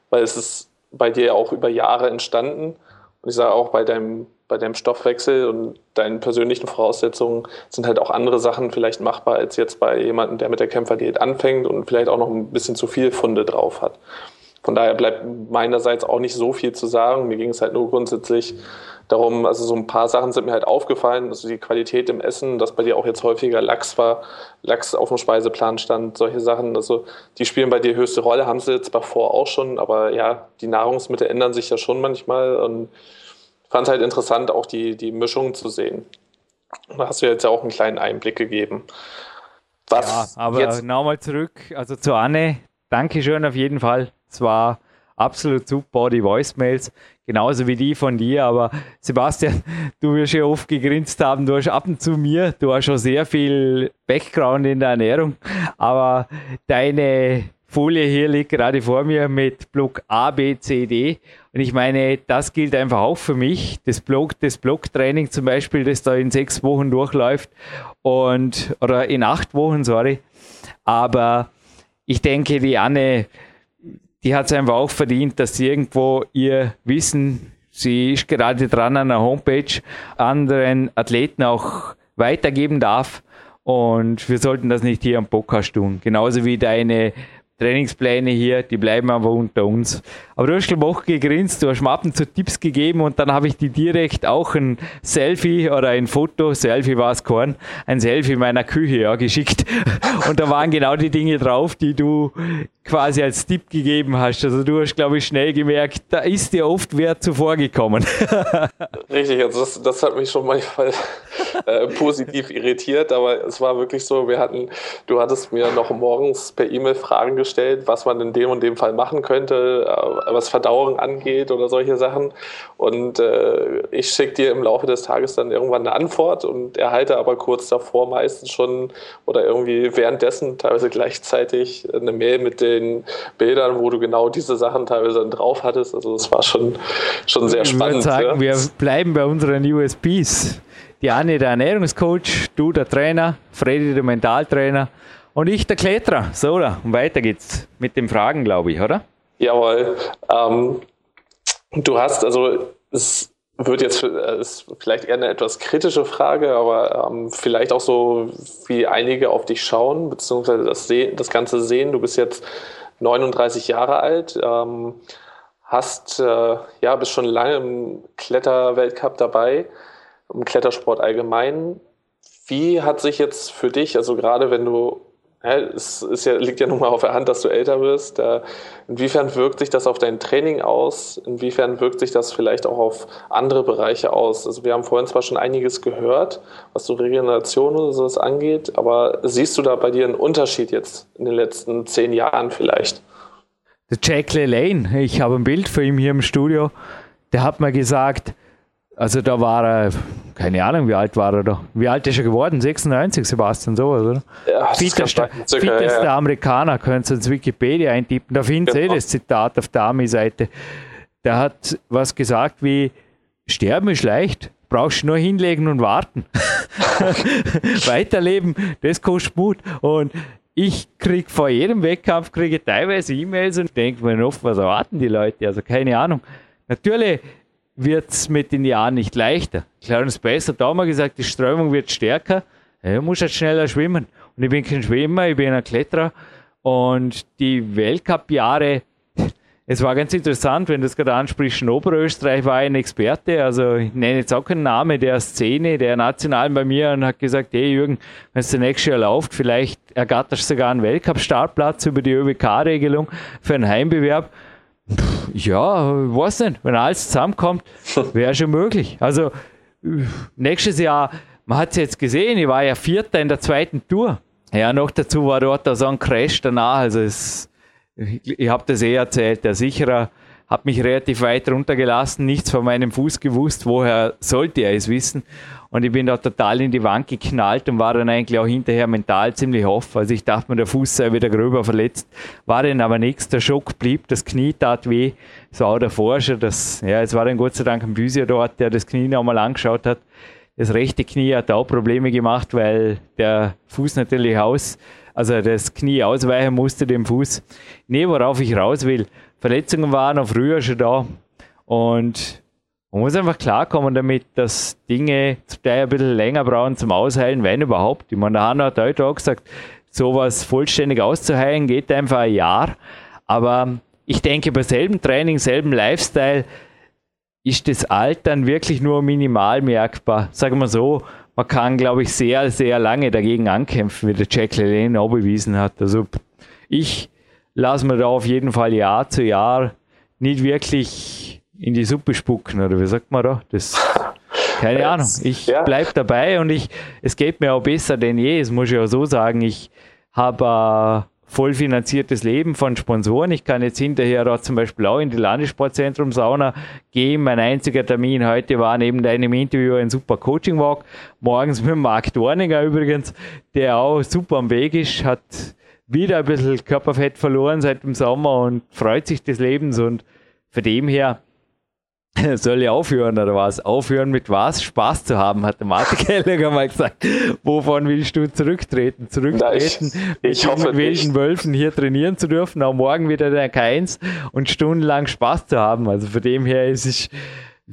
weil es ist bei dir ja auch über Jahre entstanden. Und ich sage auch bei deinem, bei deinem Stoffwechsel und deinen persönlichen Voraussetzungen sind halt auch andere Sachen vielleicht machbar als jetzt bei jemandem, der mit der Kämpferdiät anfängt und vielleicht auch noch ein bisschen zu viel Funde drauf hat. Von daher bleibt meinerseits auch nicht so viel zu sagen. Mir ging es halt nur grundsätzlich darum, also so ein paar Sachen sind mir halt aufgefallen, also die Qualität im Essen, dass bei dir auch jetzt häufiger Lachs war, Lachs auf dem Speiseplan stand, solche Sachen, also die spielen bei dir höchste Rolle, haben sie jetzt davor auch schon, aber ja, die Nahrungsmittel ändern sich ja schon manchmal und fand es halt interessant, auch die, die Mischung zu sehen. Da hast du jetzt ja auch einen kleinen Einblick gegeben. Was ja, aber nochmal zurück, also zu Anne, danke schön auf jeden Fall. Es war absolut super, die Voicemails genauso wie die von dir. Aber Sebastian, du wirst ja oft gegrinst haben, du hast ab und zu mir, du hast schon sehr viel Background in der Ernährung, aber deine Folie hier liegt gerade vor mir mit Block A, B, C, D. Und ich meine, das gilt einfach auch für mich. Das Block, das Blocktraining zum Beispiel, das da in sechs Wochen durchläuft und, oder in acht Wochen, sorry. Aber ich denke, die Anne, die hat es einfach auch verdient, dass sie irgendwo ihr Wissen, sie ist gerade dran an der Homepage, anderen Athleten auch weitergeben darf. Und wir sollten das nicht hier am Podcast tun. Genauso wie deine Trainingspläne hier, die bleiben aber unter uns. Aber du hast auch gegrinst, du hast und zu Tipps gegeben und dann habe ich dir direkt auch ein Selfie oder ein Foto, Selfie war es Korn, ein Selfie meiner Küche ja, geschickt. Und da waren genau die Dinge drauf, die du quasi als Tipp gegeben hast. Also du hast, glaube ich, schnell gemerkt, da ist dir oft wer zuvor gekommen. Richtig, also das, das hat mich schon manchmal äh, positiv irritiert, aber es war wirklich so, wir hatten, du hattest mir noch morgens per E-Mail Fragen gestellt, was man in dem und dem Fall machen könnte, äh, was Verdauung angeht oder solche Sachen. Und äh, ich schicke dir im Laufe des Tages dann irgendwann eine Antwort und erhalte aber kurz davor meistens schon oder irgendwie währenddessen teilweise gleichzeitig eine Mail mit den Bildern, wo du genau diese Sachen teilweise dann drauf hattest. Also es war schon, schon sehr spannend. Ich würde sagen, ja. wir bleiben bei unseren USPs. Die Anne, der Ernährungscoach, du, der Trainer, Freddy, der Mentaltrainer und ich, der Kletterer. So, und weiter geht's mit den Fragen, glaube ich, oder? Jawohl. Ähm, du hast, also es wird jetzt ist vielleicht eher eine etwas kritische Frage, aber ähm, vielleicht auch so, wie einige auf dich schauen, beziehungsweise das, sehen, das Ganze sehen. Du bist jetzt 39 Jahre alt, ähm, hast, äh, ja, bist schon lange im Kletterweltcup dabei, im Klettersport allgemein. Wie hat sich jetzt für dich, also gerade wenn du ja, es ist ja, liegt ja nun mal auf der Hand, dass du älter wirst. Äh, inwiefern wirkt sich das auf dein Training aus? Inwiefern wirkt sich das vielleicht auch auf andere Bereiche aus? Also wir haben vorhin zwar schon einiges gehört, was so Regeneration oder sowas angeht, aber siehst du da bei dir einen Unterschied jetzt in den letzten zehn Jahren vielleicht? Der Jack LaLanne, ich habe ein Bild von ihm hier im Studio, der hat mir gesagt, also da war er, keine Ahnung, wie alt war er da? Wie alt ist er geworden? 96, Sebastian, sowas, oder? Ja, Fittester, Fittester ja. Amerikaner, könnt ihr ins Wikipedia eintippen. Da findet ihr genau. das Zitat auf der Army-Seite. Der hat was gesagt wie, sterben ist leicht, brauchst du nur hinlegen und warten. Weiterleben, das kostet Mut. Und ich kriege vor jedem Wettkampf kriege teilweise E-Mails und denke mir oft, was erwarten die Leute? Also keine Ahnung. Natürlich wird es mit den Jahren nicht leichter. Clarence Bass hat auch mal gesagt, die Strömung wird stärker. Er muss halt schneller schwimmen. Und ich bin kein Schwimmer, ich bin ein Kletterer. Und die Weltcup-Jahre, es war ganz interessant, wenn du es gerade ansprichst, in Oberösterreich war ein Experte, also ich nenne jetzt auch keinen Namen, der Szene, der national bei mir und hat gesagt, hey Jürgen, wenn es der nächste Jahr läuft, vielleicht ergatterst du sogar einen Weltcup-Startplatz über die ÖBK-Regelung für einen Heimbewerb. Ja, weiß nicht. Wenn alles zusammenkommt, wäre schon möglich. Also nächstes Jahr, man hat es jetzt gesehen, ich war ja Vierter in der zweiten Tour. Ja, noch dazu war dort so ein Crash danach. Also es, ich, ich habe das eh erzählt, der Sicherer hat mich relativ weit runtergelassen, nichts von meinem Fuß gewusst, woher sollte er es wissen. Und ich bin da total in die Wand geknallt und war dann eigentlich auch hinterher mental ziemlich off. Also ich dachte mir, der Fuß sei wieder gröber verletzt. War dann aber nichts. Der Schock blieb, das Knie tat weh. So auch der Forscher. Das, ja, es war dann Gott sei Dank ein Physio dort, der das Knie nochmal angeschaut hat. Das rechte Knie hat auch Probleme gemacht, weil der Fuß natürlich aus, also das Knie ausweichen musste dem Fuß. Nee, worauf ich raus will. Verletzungen waren auch früher schon da. Und man muss einfach klarkommen damit, dass Dinge zum Teil ein bisschen länger brauchen zum Ausheilen, wenn überhaupt. Ich meine, der Hanno hat heute auch gesagt, sowas vollständig auszuheilen geht einfach ein Jahr. Aber ich denke, bei selben Training, selben Lifestyle ist das Altern wirklich nur minimal merkbar. Sagen wir so, man kann, glaube ich, sehr, sehr lange dagegen ankämpfen, wie der Jack LaLanne auch bewiesen hat. Also ich lassen wir da auf jeden Fall Jahr zu Jahr nicht wirklich in die Suppe spucken, oder wie sagt man da? Das, keine Ahnung. Ich ja. bleibe dabei und ich, es geht mir auch besser denn je. Es muss ich auch so sagen. Ich habe äh, voll finanziertes Leben von Sponsoren. Ich kann jetzt hinterher auch zum Beispiel auch in die Landessportzentrum Sauna gehen. Mein einziger Termin heute war neben deinem Interview ein super Coaching Walk. Morgens mit Marc Dorninger übrigens, der auch super am Weg ist, hat wieder ein bisschen Körperfett verloren seit dem Sommer und freut sich des Lebens und von dem her soll ich aufhören oder was? Aufhören mit was? Spaß zu haben, hat der Martin Keller mal gesagt. Wovon willst du zurücktreten? Zurücktreten, Na, ich, ich hoffe mit wilden Wölfen hier trainieren zu dürfen, auch morgen wieder der K1 und stundenlang Spaß zu haben. Also von dem her ist es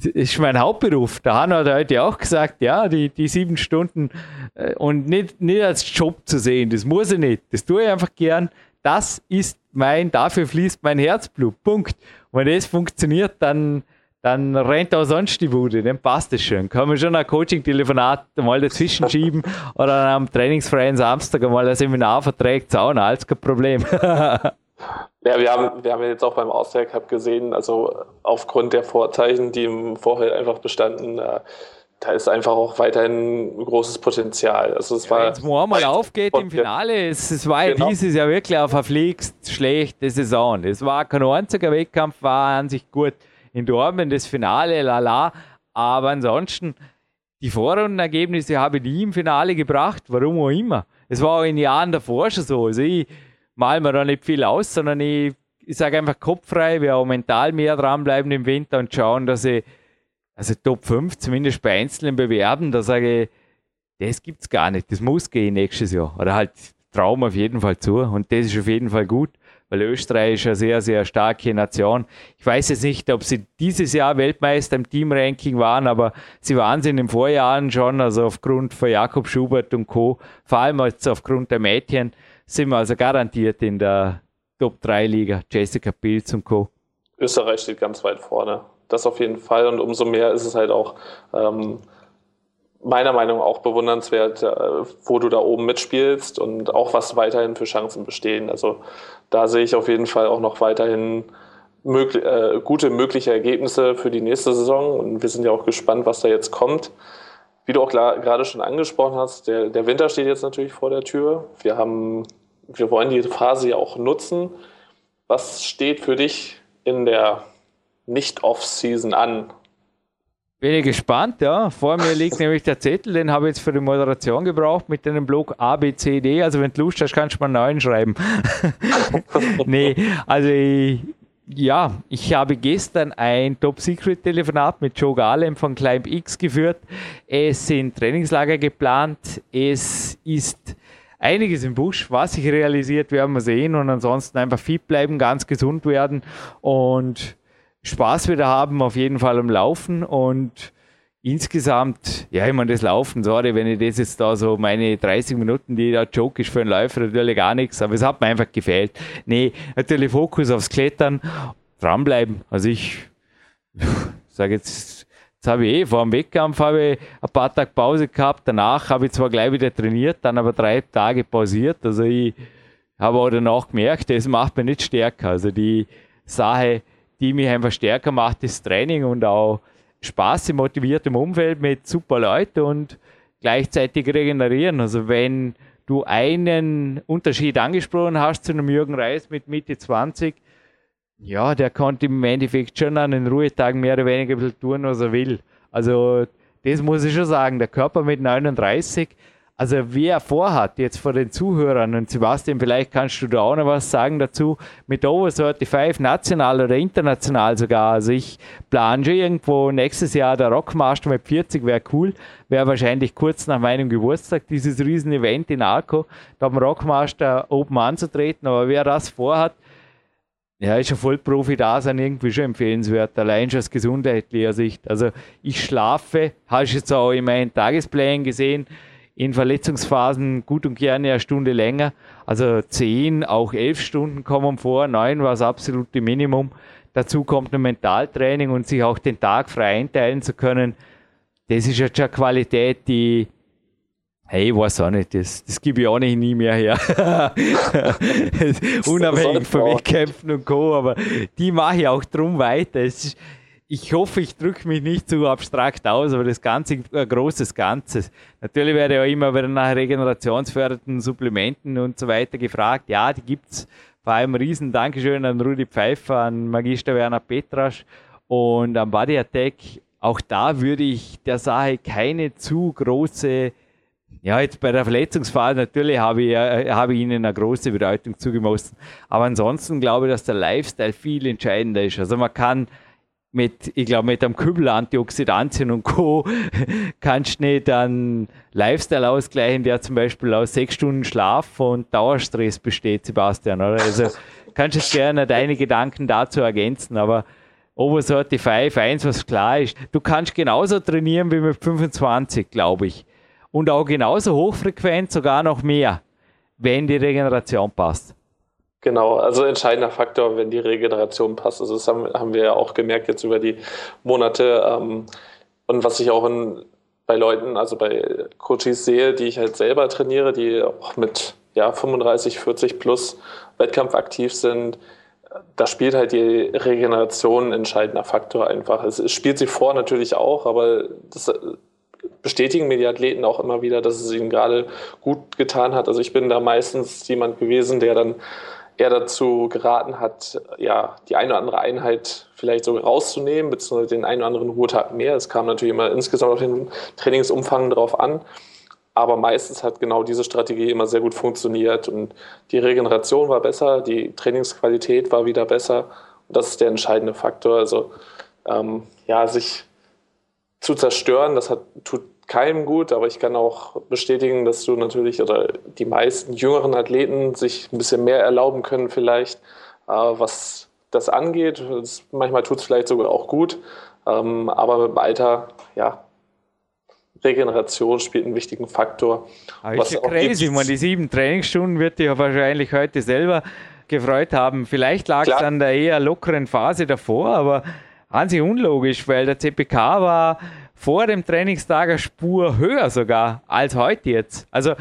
ist mein Hauptberuf. Der Hanno hat heute auch gesagt, ja, die, die sieben Stunden äh, und nicht, nicht als Job zu sehen, das muss ich nicht. Das tue ich einfach gern. Das ist mein, dafür fließt mein Herzblut. Punkt. Und wenn das funktioniert, dann, dann rennt auch sonst die Bude, dann passt es schon. Kann man schon ein Coaching-Telefonat mal dazwischen schieben oder am trainingsfreien Samstag einmal ein Seminar verträgt, auch alles kein Problem. Ja, wir haben, wir haben jetzt auch beim Austria Cup gesehen, also aufgrund der Vorzeichen, die im Vorfeld einfach bestanden, äh, da ist einfach auch weiterhin großes Potenzial. Also es ja, Wenn es mal aufgeht im Finale, es, es war genau. dieses Jahr wirklich auf eine verflixt schlechte Saison. Es war kein einziger Wettkampf, war an sich gut. In Dortmund das Finale, lala. Aber ansonsten, die Vorrundenergebnisse habe ich nie im Finale gebracht, warum auch immer. Es war auch in Jahren davor schon so. Also ich, malen wir da nicht viel aus, sondern ich, ich sage einfach kopffrei, wir auch mental mehr dranbleiben im Winter und schauen, dass ich, also Top 5, zumindest bei einzelnen Bewerben, da sage ich, das gibt es gar nicht, das muss gehen nächstes Jahr. Oder halt Traum auf jeden Fall zu und das ist auf jeden Fall gut, weil Österreich ist eine sehr, sehr starke Nation. Ich weiß jetzt nicht, ob sie dieses Jahr Weltmeister im Teamranking waren, aber sie waren es in den Vorjahren schon, also aufgrund von Jakob Schubert und Co., vor allem jetzt aufgrund der Mädchen sind wir also garantiert in der Top 3 Liga. Jessica Pilz und Co. Österreich steht ganz weit vorne. Das auf jeden Fall. Und umso mehr ist es halt auch ähm, meiner Meinung nach auch bewundernswert, äh, wo du da oben mitspielst und auch was weiterhin für Chancen bestehen. Also da sehe ich auf jeden Fall auch noch weiterhin möglich, äh, gute mögliche Ergebnisse für die nächste Saison. Und wir sind ja auch gespannt, was da jetzt kommt. Wie du auch gerade schon angesprochen hast, der, der Winter steht jetzt natürlich vor der Tür. Wir haben wir wollen die Phase ja auch nutzen. Was steht für dich in der Nicht-Off-Season an? Bin ich gespannt, ja. Vor mir liegt nämlich der Zettel, den habe ich jetzt für die Moderation gebraucht mit einem Blog A, B, C, D. Also wenn du Lust hast, kannst du mal einen neuen schreiben. nee, also ich, ja, ich habe gestern ein Top-Secret-Telefonat mit Joe Galem von Climb X geführt. Es sind Trainingslager geplant. Es ist einiges im Busch. Was sich realisiert, werden wir sehen. Und ansonsten einfach fit bleiben, ganz gesund werden und Spaß wieder haben, auf jeden Fall am Laufen. Und insgesamt, ja, ich meine, das Laufen, sorry, wenn ich das jetzt da so meine 30 Minuten, die da Joke ist für einen Läufer, natürlich gar nichts, aber es hat mir einfach gefehlt. Nee, natürlich Fokus aufs Klettern, dranbleiben. Also ich sage jetzt, Jetzt habe ich eh vor dem Wettkampf habe ich ein paar Tage Pause gehabt. Danach habe ich zwar gleich wieder trainiert, dann aber drei Tage pausiert. Also ich habe auch danach gemerkt, das macht mich nicht stärker. Also die Sache, die mich einfach stärker macht, ist Training und auch Spaß im motiviertem Umfeld mit super Leuten und gleichzeitig regenerieren. Also wenn du einen Unterschied angesprochen hast zu einem Jürgen Reis mit Mitte 20, ja, der konnte im Endeffekt schon an den Ruhetagen mehr oder weniger ein bisschen tun, was er will. Also das muss ich schon sagen. Der Körper mit 39, also wer vorhat, jetzt vor den Zuhörern, und Sebastian, vielleicht kannst du da auch noch was sagen dazu, mit Over 35, national oder international sogar. Also ich plane schon irgendwo nächstes Jahr der Rockmaster mit 40, wäre cool. Wäre wahrscheinlich kurz nach meinem Geburtstag dieses Riesen-Event in Arco, da am Rockmaster Open anzutreten. Aber wer das vorhat, ja, ist ein Vollprofi da sein irgendwie schon empfehlenswert, allein schon aus gesundheitlicher Sicht. Also ich schlafe, hast du jetzt auch in meinen Tagesplänen gesehen, in Verletzungsphasen gut und gerne eine Stunde länger. Also zehn, auch elf Stunden kommen vor, neun war das absolute Minimum. Dazu kommt ein Mentaltraining und sich auch den Tag frei einteilen zu können. Das ist jetzt schon eine Qualität, die, hey, weiß auch nicht, das, das gebe ich auch nicht nie mehr her. Unabhängig von Wettkämpfen und Co., aber die mache ich auch drum weiter. Ist, ich hoffe, ich drücke mich nicht zu abstrakt aus, aber das Ganze ein äh, großes Ganzes. Natürlich werde ich auch immer wieder nach regenerationsfördernden Supplementen und so weiter gefragt. Ja, die gibt es. Vor allem ein riesen Dankeschön an Rudi Pfeiffer, an Magister Werner Petrasch und an Body Attack. Auch da würde ich der Sache keine zu große ja, jetzt bei der Verletzungsphase natürlich habe ich, äh, habe ich ihnen eine große Bedeutung zugemessen. Aber ansonsten glaube ich, dass der Lifestyle viel entscheidender ist. Also man kann mit, ich glaube, mit einem Kübel Antioxidantien und Co. kannst du nicht einen Lifestyle ausgleichen, der zum Beispiel aus sechs Stunden Schlaf und Dauerstress besteht, Sebastian, oder? Also kannst du gerne deine Gedanken dazu ergänzen, aber Over 35, eins, was klar ist, du kannst genauso trainieren wie mit 25, glaube ich. Und auch genauso hochfrequent, sogar noch mehr, wenn die Regeneration passt. Genau, also entscheidender Faktor, wenn die Regeneration passt. Also das haben, haben wir ja auch gemerkt jetzt über die Monate. Ähm, und was ich auch in, bei Leuten, also bei Coaches sehe, die ich halt selber trainiere, die auch mit ja, 35, 40 plus Wettkampf aktiv sind, da spielt halt die Regeneration ein entscheidender Faktor einfach. Es spielt sie vor natürlich auch, aber das bestätigen mir die Athleten auch immer wieder, dass es ihnen gerade gut getan hat. Also ich bin da meistens jemand gewesen, der dann er dazu geraten hat, ja, die eine oder andere Einheit vielleicht sogar rauszunehmen, beziehungsweise den einen oder anderen Ruhetag mehr. Es kam natürlich immer insgesamt auf den Trainingsumfang drauf an. Aber meistens hat genau diese Strategie immer sehr gut funktioniert und die Regeneration war besser, die Trainingsqualität war wieder besser. Und das ist der entscheidende Faktor. Also, ähm, ja, sich zu zerstören, das hat, tut keinem gut, aber ich kann auch bestätigen, dass du natürlich oder die meisten jüngeren Athleten sich ein bisschen mehr erlauben können, vielleicht, äh, was das angeht. Das, manchmal tut es vielleicht sogar auch gut, ähm, aber mit dem Alter, ja, Regeneration spielt einen wichtigen Faktor. Aber ist ja crazy, man, die sieben Trainingsstunden wird dich wahrscheinlich heute selber gefreut haben. Vielleicht lag es an der eher lockeren Phase davor, aber an sich unlogisch, weil der CPK war vor dem Trainingstag eine Spur höher sogar als heute jetzt. Also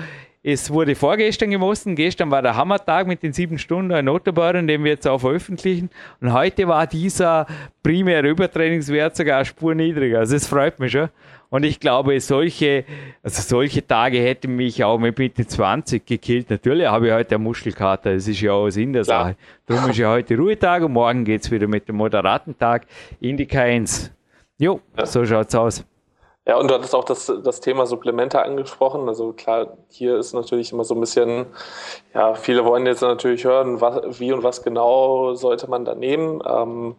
es wurde vorgestern gemessen, gestern war der Hammertag mit den sieben Stunden in Notabaren, den wir jetzt auch veröffentlichen. Und heute war dieser primäre Übertrainingswert sogar eine Spur niedriger. Also es freut mich schon. Und ich glaube, solche, also solche Tage hätten mich auch mit Mitte 20 gekillt. Natürlich habe ich heute eine Muskelkater, das ist ja auch Sinn der Sache. Darum ist ja heute Ruhetag und morgen geht es wieder mit dem moderaten Tag in die K1. Jo, ja. so schaut's aus. Ja, und du hattest auch das, das Thema Supplemente angesprochen. Also klar, hier ist natürlich immer so ein bisschen, ja, viele wollen jetzt natürlich hören, was, wie und was genau sollte man da nehmen. Ähm,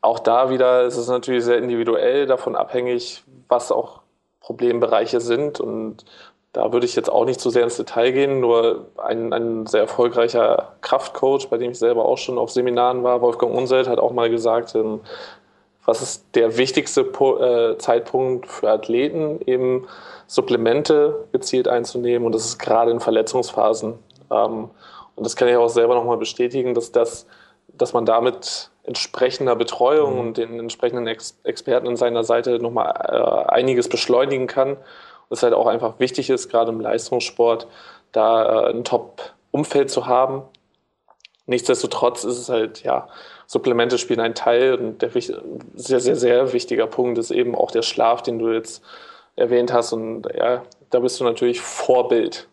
auch da wieder ist es natürlich sehr individuell davon abhängig, was auch Problembereiche sind. Und da würde ich jetzt auch nicht zu sehr ins Detail gehen. Nur ein, ein sehr erfolgreicher Kraftcoach, bei dem ich selber auch schon auf Seminaren war, Wolfgang Unselt, hat auch mal gesagt, ähm, was ist der wichtigste äh, Zeitpunkt für Athleten, eben Supplemente gezielt einzunehmen und das ist gerade in Verletzungsphasen. Ähm, und das kann ich auch selber nochmal bestätigen, dass, das, dass man damit entsprechender Betreuung mhm. und den entsprechenden Ex Experten an seiner Seite nochmal äh, einiges beschleunigen kann. Und es halt auch einfach wichtig ist, gerade im Leistungssport, da äh, ein Top-Umfeld zu haben. Nichtsdestotrotz ist es halt, ja, Supplemente spielen einen Teil und der sehr, sehr, sehr wichtiger Punkt ist eben auch der Schlaf, den du jetzt erwähnt hast. Und ja, da bist du natürlich Vorbild.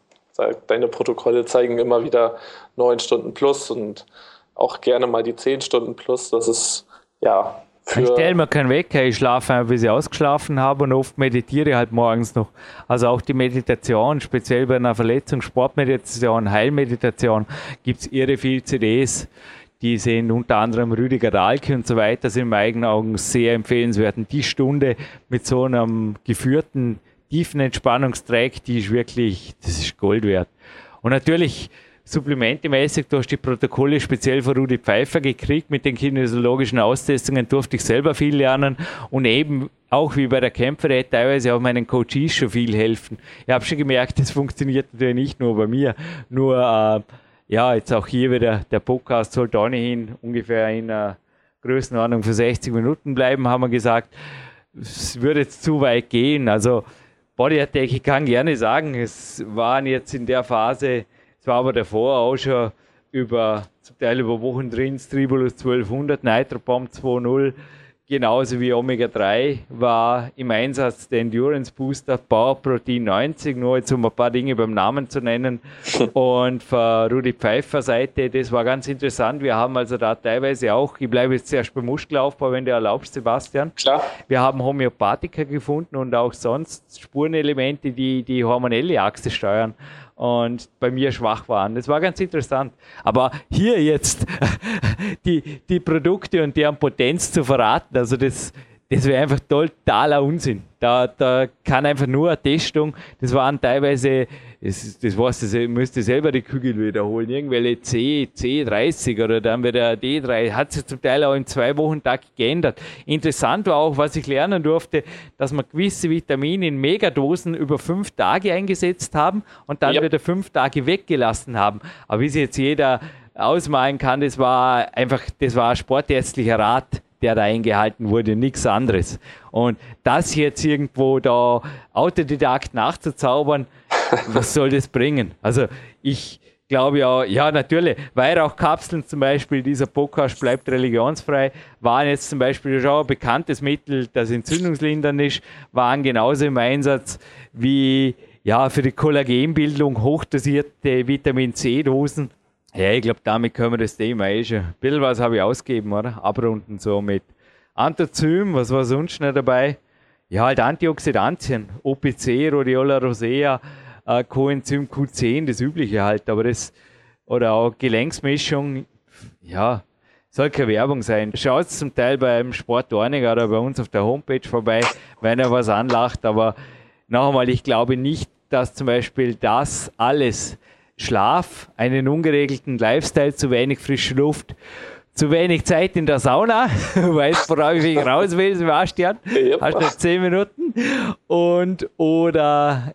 Deine Protokolle zeigen immer wieder neun Stunden plus und auch gerne mal die zehn Stunden plus. Das ist ja. Ich stelle mir keinen Wecker, ich schlafe einfach, bis ich ausgeschlafen habe und oft meditiere halt morgens noch. Also auch die Meditation, speziell bei einer Verletzung, Sportmeditation, Heilmeditation, gibt es irre viel CDs. Die sind unter anderem Rüdiger Dahlke und so weiter, sind in meinen Augen sehr empfehlenswert. Und die Stunde mit so einem geführten, tiefen Entspannungstrack, die ist wirklich, das ist Gold wert. Und natürlich supplementemäßig, du hast die Protokolle speziell von Rudi Pfeiffer gekriegt, mit den kinesiologischen Austestungen durfte ich selber viel lernen und eben auch wie bei der Kämpferei teilweise auch meinen Coaches schon viel helfen. Ich habe schon gemerkt, das funktioniert natürlich nicht nur bei mir, nur äh, ja, jetzt auch hier wieder, der Podcast sollte ohnehin ungefähr in einer Größenordnung für 60 Minuten bleiben, haben wir gesagt. Es würde jetzt zu weit gehen. Also Body Attack, ich kann gerne sagen, es waren jetzt in der Phase es war aber davor auch schon über, zum Teil über Wochen drin, Tribulus 1200, Nitropomp 2.0, genauso wie Omega 3 war im Einsatz der Endurance Booster Power Protein 90, nur jetzt um ein paar Dinge beim Namen zu nennen. Und von Rudi Pfeiffer Seite, das war ganz interessant. Wir haben also da teilweise auch, ich bleibe jetzt zuerst beim Muskelaufbau, wenn du erlaubst, Sebastian. Klar. Wir haben Homöopathika gefunden und auch sonst Spurenelemente, die die hormonelle Achse steuern und bei mir schwach waren. Das war ganz interessant. Aber hier jetzt die, die Produkte und deren Potenz zu verraten, also das, das wäre einfach totaler Unsinn. Da, da kann einfach nur eine Testung, das waren teilweise, das, das weißt du, müsste selber die Kügel wiederholen, irgendwelche C, C30 oder dann wieder D3, hat sich zum Teil auch in zwei Wochen Tag geändert. Interessant war auch, was ich lernen durfte, dass man gewisse Vitamine in Megadosen über fünf Tage eingesetzt haben und dann ja. wieder fünf Tage weggelassen haben. Aber wie sich jetzt jeder ausmalen kann, das war einfach, das war ein sportärztlicher Rat der da eingehalten wurde, nichts anderes. Und das jetzt irgendwo da Autodidakt nachzuzaubern, was soll das bringen? Also ich glaube ja, ja natürlich, Weihrauchkapseln zum Beispiel, dieser Podcast bleibt religionsfrei, waren jetzt zum Beispiel schon ein bekanntes Mittel, das entzündungslindernd ist, waren genauso im Einsatz wie ja, für die Kollagenbildung hochdosierte Vitamin C-Dosen ja, ich glaube, damit können wir das Thema eh schon. Ein bisschen was habe ich ausgegeben, oder? Abrunden so mit Anthrazym, was war sonst noch dabei? Ja, halt Antioxidantien, OPC, Rhodiola rosea, äh, Coenzym Q10, das übliche halt, aber das, oder auch Gelenksmischung, ja, soll keine Werbung sein. Schaut zum Teil beim Sport oder bei uns auf der Homepage vorbei, wenn er was anlacht, aber noch einmal, ich glaube nicht, dass zum Beispiel das alles Schlaf, einen ungeregelten Lifestyle, zu wenig frische Luft, zu wenig Zeit in der Sauna, weißt worauf ich raus will, Sebastian? Hast du zehn Minuten? Und, oder,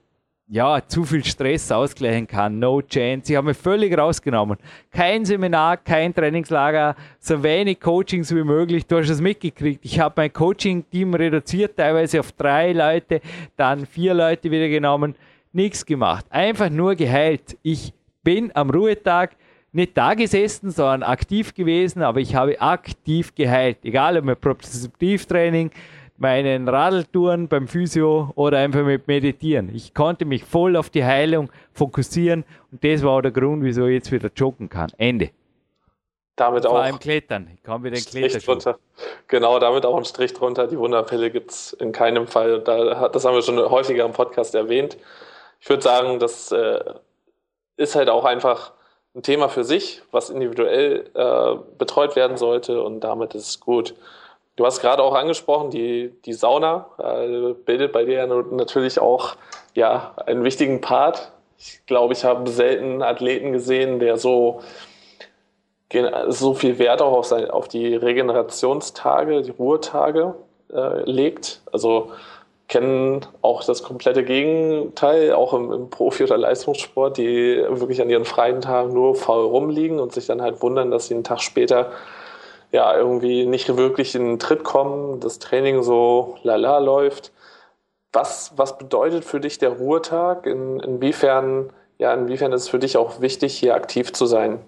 ja, zu viel Stress ausgleichen kann. No chance. Ich habe mich völlig rausgenommen. Kein Seminar, kein Trainingslager, so wenig Coachings wie möglich. Du hast es mitgekriegt. Ich habe mein Coaching-Team reduziert, teilweise auf drei Leute, dann vier Leute wieder genommen nichts gemacht. Einfach nur geheilt. Ich bin am Ruhetag nicht da gesessen, sondern aktiv gewesen, aber ich habe aktiv geheilt. Egal ob mit Propriozeptivtraining, meinen Radeltouren beim Physio oder einfach mit Meditieren. Ich konnte mich voll auf die Heilung fokussieren und das war auch der Grund, wieso ich jetzt wieder joggen kann. Ende. Damit Vor auch. allem Klettern. Ich komme wieder Strich drunter. Genau, damit auch ein Strich drunter. Die Wunderpille gibt es in keinem Fall. das haben wir schon häufiger im Podcast erwähnt ich würde sagen, das äh, ist halt auch einfach ein Thema für sich, was individuell äh, betreut werden sollte und damit ist es gut. Du hast gerade auch angesprochen, die, die Sauna äh, bildet bei dir natürlich auch ja, einen wichtigen Part. Ich glaube, ich habe selten einen Athleten gesehen, der so, so viel Wert auch auf, sein, auf die Regenerationstage, die Ruhetage äh, legt. Also kennen auch das komplette Gegenteil, auch im, im, Profi- oder Leistungssport, die wirklich an ihren freien Tagen nur faul rumliegen und sich dann halt wundern, dass sie einen Tag später ja irgendwie nicht wirklich in den Tritt kommen, das Training so lala läuft. Was, was bedeutet für dich der Ruhetag? In, inwiefern, ja, inwiefern ist es für dich auch wichtig, hier aktiv zu sein?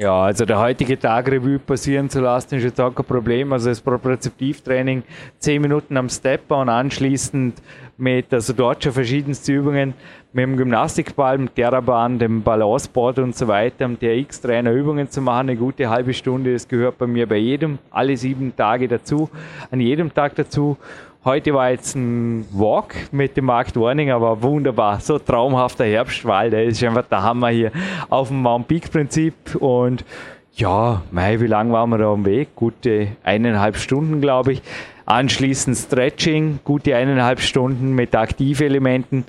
Ja, also der heutige Tag Revue passieren zu lassen, ist jetzt auch kein Problem. Also das Propriozeptivtraining, 10 Minuten am Stepper und anschließend mit, also dort schon verschiedenste Übungen mit dem Gymnastikball, mit Terrabahn, dem Balanceboard und so weiter, um TRX-Trainer Übungen zu machen. Eine gute halbe Stunde, das gehört bei mir bei jedem, alle sieben Tage dazu, an jedem Tag dazu. Heute war jetzt ein Walk mit dem Markt Warning, aber wunderbar. So traumhafter Herbstwald. Der ist einfach der Hammer hier auf dem Mount Peak Prinzip. Und ja, mei, wie lange waren wir da am Weg? Gute eineinhalb Stunden, glaube ich. Anschließend Stretching, gute eineinhalb Stunden mit Aktivelementen.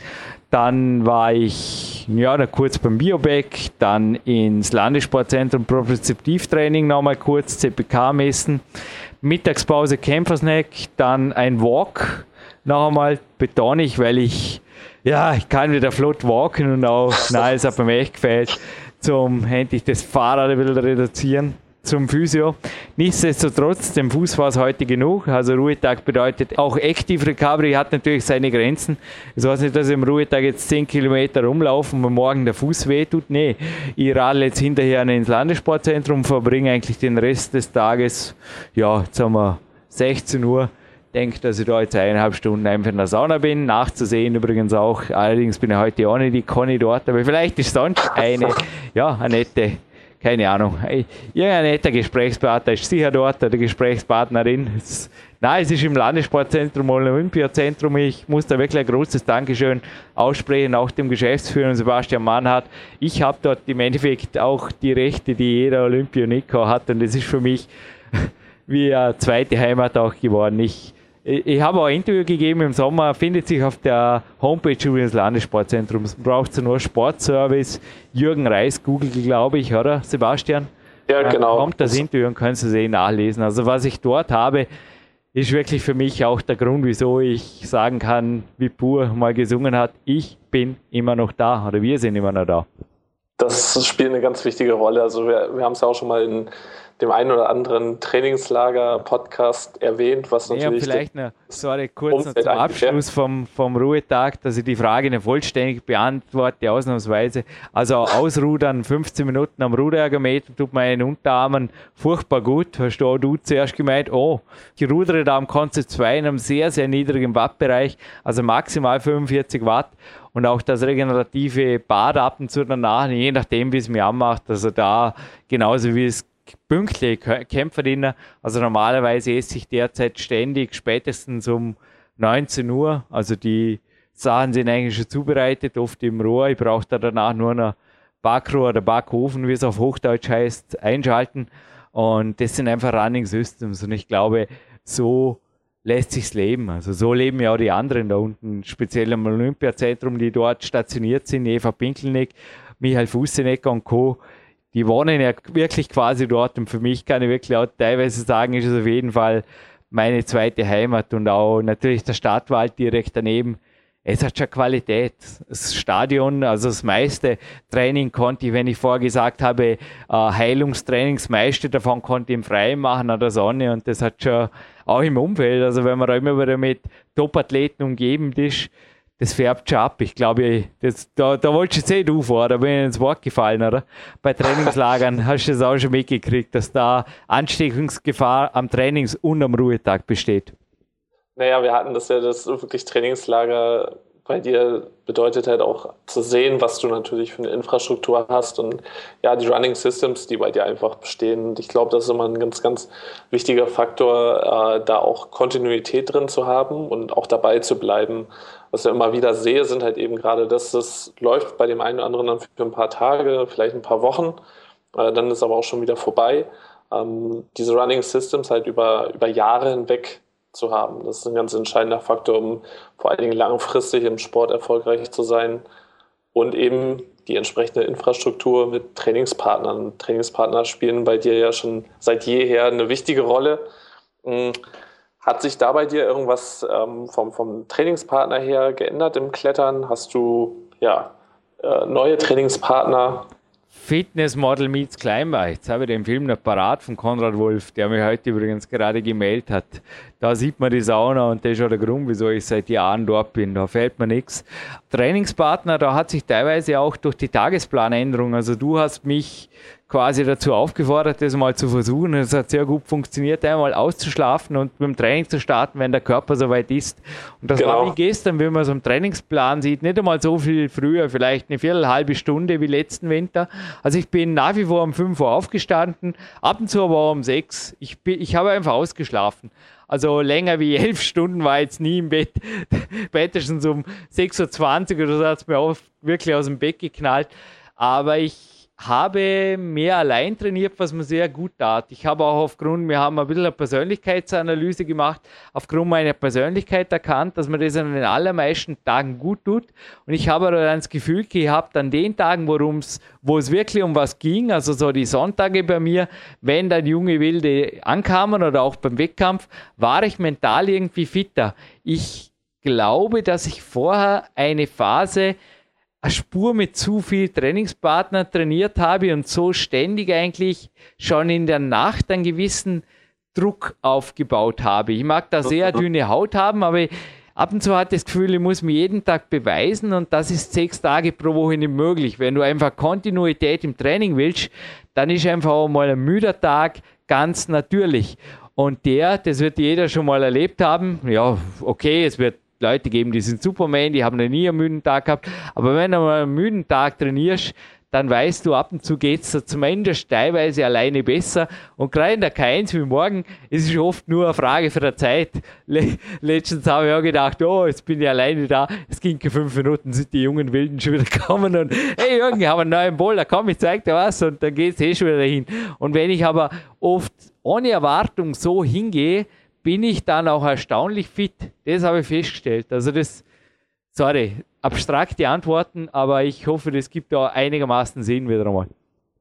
Dann war ich ja, da kurz beim Bioback, dann ins Landessportzentrum Propriozeptivtraining nochmal kurz, CPK messen. Mittagspause Kämpfersnack, dann ein Walk. Noch einmal betone ich, weil ich, ja, ich kann wieder flott walken und auch, nein, es hat mir echt gefällt, zum endlich das Fahrrad wieder reduzieren zum Physio. Nichtsdestotrotz, dem Fuß war es heute genug. Also Ruhetag bedeutet auch Active Recovery hat natürlich seine Grenzen. Es heißt nicht, dass ich im Ruhetag jetzt 10 Kilometer rumlaufen und morgen der Fuß wehtut. Nee, ich radle jetzt hinterher ins Landessportzentrum, verbringe eigentlich den Rest des Tages, ja, jetzt haben wir 16 Uhr, denke, dass ich da jetzt eineinhalb Stunden einfach in der Sauna bin. Nachzusehen übrigens auch. Allerdings bin ich heute auch nicht die Conny dort, aber vielleicht ist sonst eine, ja, eine nette keine Ahnung, irgendein netter Gesprächspartner ist sicher dort, oder Gesprächspartnerin. Es, nein, es ist im Landessportzentrum Olympiazentrum. Ich muss da wirklich ein großes Dankeschön aussprechen, auch dem Geschäftsführer Sebastian Mannhardt. Ich habe dort im Endeffekt auch die Rechte, die jeder Olympioniker hat und das ist für mich wie eine zweite Heimat auch geworden. Ich ich habe auch ein Interview gegeben im Sommer, findet sich auf der Homepage des Landessportzentrums. Braucht nur Sportservice. Jürgen Reis, Google, glaube ich, oder Sebastian? Ja, genau. Da kommt das Interview und können Sie eh nachlesen. Also was ich dort habe, ist wirklich für mich auch der Grund, wieso ich sagen kann, wie Pur mal gesungen hat, ich bin immer noch da oder wir sind immer noch da. Das spielt eine ganz wichtige Rolle. Also wir, wir haben es ja auch schon mal in dem einen oder anderen Trainingslager-Podcast erwähnt, was natürlich. Ja, vielleicht noch, sorry, kurz noch zum Abschluss vom, vom Ruhetag, dass ich die Frage nicht vollständig beantworte, ausnahmsweise. Also Ausrudern, 15 Minuten am Ruderergometer tut meinen Unterarmen furchtbar gut. Hast du du zuerst gemeint, oh, ich rudere da am Konzept 2 in einem sehr, sehr niedrigen Wattbereich, also maximal 45 Watt und auch das regenerative Bad ab und zu danach, je nachdem, wie es mir anmacht. Also da genauso wie es pünktlich Kämpferdiener. Also normalerweise esse ich derzeit ständig, spätestens um 19 Uhr. Also die Sachen sind eigentlich schon zubereitet, oft im Rohr. Ich brauche da danach nur noch Backrohr oder Backofen, wie es auf Hochdeutsch heißt, einschalten. Und das sind einfach Running Systems. Und ich glaube, so lässt sich's leben. Also so leben ja auch die anderen da unten, speziell im Olympiazentrum, die dort stationiert sind, Eva Pinkelnick, Michael Fussenecker und Co die wohnen ja wirklich quasi dort und für mich kann ich wirklich auch teilweise sagen, ist es auf jeden Fall meine zweite Heimat und auch natürlich der Stadtwald direkt daneben. Es hat schon Qualität. Das Stadion, also das meiste Training konnte ich, wenn ich vorher gesagt habe, äh, Heilungstrainings, meiste davon konnte ich im Freien machen an der Sonne und das hat schon auch im Umfeld, also wenn man da immer wieder mit Top-Athleten umgeben ist, das färbt schon ab. Ich glaube, das, da, da wolltest du jetzt eh du vor, da bin ich ins Wort gefallen, oder? Bei Trainingslagern hast du das auch schon mitgekriegt, dass da Ansteckungsgefahr am Trainings- und am Ruhetag besteht. Naja, wir hatten das ja, das wirklich Trainingslager bei dir bedeutet halt auch zu sehen, was du natürlich für eine Infrastruktur hast und ja, die Running Systems, die bei dir einfach bestehen. Und ich glaube, das ist immer ein ganz, ganz wichtiger Faktor, äh, da auch Kontinuität drin zu haben und auch dabei zu bleiben. Was ich immer wieder sehe, sind halt eben gerade, dass das läuft bei dem einen oder anderen dann für ein paar Tage, vielleicht ein paar Wochen, äh, dann ist aber auch schon wieder vorbei. Ähm, diese Running Systems halt über, über Jahre hinweg zu haben. Das ist ein ganz entscheidender Faktor, um vor allen Dingen langfristig im Sport erfolgreich zu sein und eben die entsprechende Infrastruktur mit Trainingspartnern. Trainingspartner spielen bei dir ja schon seit jeher eine wichtige Rolle. Hm, hat sich da bei dir irgendwas ähm, vom, vom Trainingspartner her geändert im Klettern? Hast du ja, äh, neue Trainingspartner? Fitnessmodel meets Climber. Jetzt habe ich den Film noch parat von Konrad Wolf, der mir heute übrigens gerade gemeldet hat. Da sieht man die Sauna und das ist auch der Grund, wieso ich seit Jahren dort bin. Da fällt mir nichts. Trainingspartner, da hat sich teilweise auch durch die Tagesplanänderung, also du hast mich quasi dazu aufgefordert, das mal zu versuchen. Es hat sehr gut funktioniert, einmal auszuschlafen und mit dem Training zu starten, wenn der Körper soweit ist. Und das genau. war wie gestern, wenn man so einen Trainingsplan sieht, nicht einmal so viel früher, vielleicht eine viertelhalbe Stunde wie letzten Winter. Also ich bin nach wie vor um 5 Uhr aufgestanden, ab und zu aber um 6. Ich, bin, ich habe einfach ausgeschlafen. Also länger wie elf Stunden war jetzt nie im Bett. Spätestens um 6.20 Uhr oder so hat es mir oft wirklich aus dem Bett geknallt. Aber ich habe mehr allein trainiert, was mir sehr gut tat. Ich habe auch aufgrund, wir haben ein bisschen eine Persönlichkeitsanalyse gemacht, aufgrund meiner Persönlichkeit erkannt, dass mir das an den allermeisten Tagen gut tut. Und ich habe dann das Gefühl gehabt, an den Tagen, worum's, wo es wirklich um was ging, also so die Sonntage bei mir, wenn dann junge Wilde ankamen oder auch beim Wettkampf, war ich mental irgendwie fitter. Ich glaube, dass ich vorher eine Phase eine Spur mit zu viel Trainingspartner trainiert habe und so ständig eigentlich schon in der Nacht einen gewissen Druck aufgebaut habe. Ich mag da sehr dünne Haut haben, aber ab und zu hat das Gefühl, ich muss mir jeden Tag beweisen und das ist sechs Tage pro Woche nicht möglich. Wenn du einfach Kontinuität im Training willst, dann ist einfach auch mal ein müder Tag ganz natürlich. Und der, das wird jeder schon mal erlebt haben, ja, okay, es wird Leute geben, die sind Superman, die haben noch nie einen müden Tag gehabt. Aber wenn du mal einen müden Tag trainierst, dann weißt du, ab und zu geht es zumindest teilweise alleine besser. Und gerade in der K1 wie morgen ist es oft nur eine Frage für der Zeit. Le letztens habe ich auch gedacht, oh, jetzt bin ich alleine da. Es ging fünf Minuten, sind die jungen Wilden schon wieder gekommen und hey Jürgen, ich habe einen neuen Boulder, komm, ich zeig dir was und dann geht es eh schon wieder hin. Und wenn ich aber oft ohne Erwartung so hingehe, bin ich dann auch erstaunlich fit. Das habe ich festgestellt. Also das, sorry, abstrakte Antworten, aber ich hoffe, das gibt da einigermaßen Sinn wieder einmal.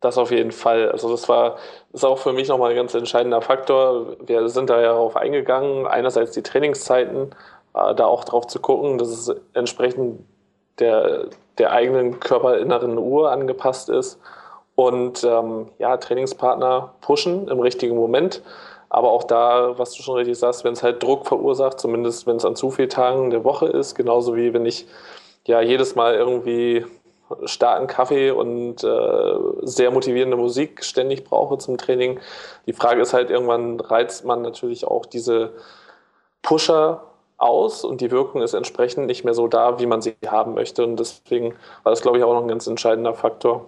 Das auf jeden Fall. Also das war, ist auch für mich nochmal ein ganz entscheidender Faktor. Wir sind da ja darauf eingegangen, einerseits die Trainingszeiten, äh, da auch drauf zu gucken, dass es entsprechend der, der eigenen körperinneren Uhr angepasst ist und ähm, ja, Trainingspartner pushen im richtigen Moment. Aber auch da, was du schon richtig sagst, wenn es halt Druck verursacht, zumindest wenn es an zu vielen Tagen der Woche ist, genauso wie wenn ich ja jedes Mal irgendwie starken Kaffee und äh, sehr motivierende Musik ständig brauche zum Training. Die Frage ist halt, irgendwann reizt man natürlich auch diese Pusher aus und die Wirkung ist entsprechend nicht mehr so da, wie man sie haben möchte. Und deswegen war das, glaube ich, auch noch ein ganz entscheidender Faktor.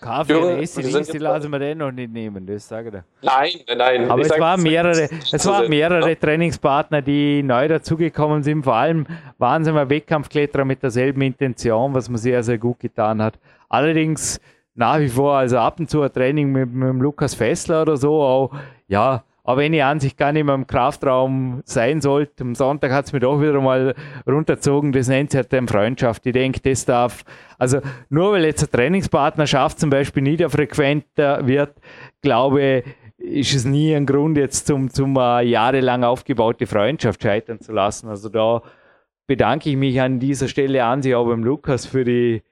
Kaffee ACDC, die lassen wir den noch nicht nehmen, das sage ich Nein, nein. Aber es waren mehrere, es waren mehrere Trainingspartner, die neu dazugekommen sind. Vor allem waren sie mal Wettkampfkletterer mit derselben Intention, was mir sehr, sehr gut getan hat. Allerdings nach wie vor, also ab und zu ein Training mit, mit dem Lukas Fessler oder so, auch, ja, aber wenn ich an sich gar nicht mehr im Kraftraum sein sollte, am Sonntag hat es mich doch wieder mal runterzogen, das nennt sich halt dann Freundschaft. Ich denke, das darf, also nur weil jetzt eine Trainingspartnerschaft zum Beispiel niederfrequenter wird, glaube ist es nie ein Grund, jetzt zum, zum uh, jahrelang aufgebaute Freundschaft scheitern zu lassen. Also da bedanke ich mich an dieser Stelle an sich auch beim Lukas für die,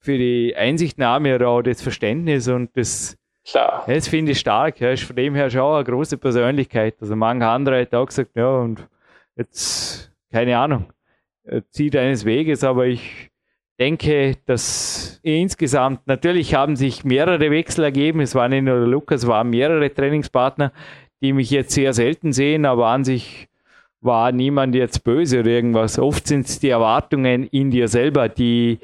für die Einsichtnahme oder auch das Verständnis und das Klar. das finde ich stark. Er ist von dem her schon eine große Persönlichkeit. Also manche andere hätten auch gesagt, ja, und jetzt, keine Ahnung, zieht eines Weges, aber ich denke, dass insgesamt, natürlich haben sich mehrere Wechsel ergeben. Es war nicht nur der Lukas, es waren mehrere Trainingspartner, die mich jetzt sehr selten sehen, aber an sich war niemand jetzt böse oder irgendwas. Oft sind es die Erwartungen in dir selber, die,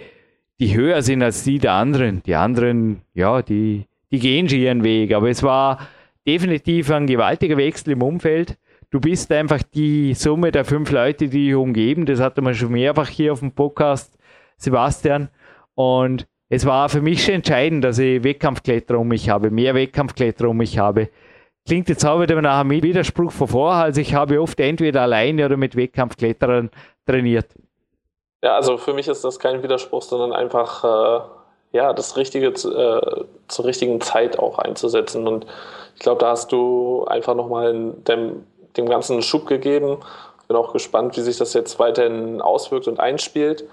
die höher sind als die der anderen. Die anderen, ja, die, die gehen schon ihren Weg. Aber es war definitiv ein gewaltiger Wechsel im Umfeld. Du bist einfach die Summe der fünf Leute, die dich umgeben. Das hatte man schon mehrfach hier auf dem Podcast, Sebastian. Und es war für mich schon entscheidend, dass ich Wettkampfkletterer um mich habe, mehr Wettkampfkletterer um mich habe. Klingt jetzt auch wieder nach einem Widerspruch von vorher. Also ich habe oft entweder alleine oder mit Wettkampfkletterern trainiert. Ja, also für mich ist das kein Widerspruch, sondern einfach äh, ja, das Richtige äh, zur richtigen Zeit auch einzusetzen. Und ich glaube, da hast du einfach nochmal dem, dem Ganzen einen Schub gegeben. Bin auch gespannt, wie sich das jetzt weiterhin auswirkt und einspielt.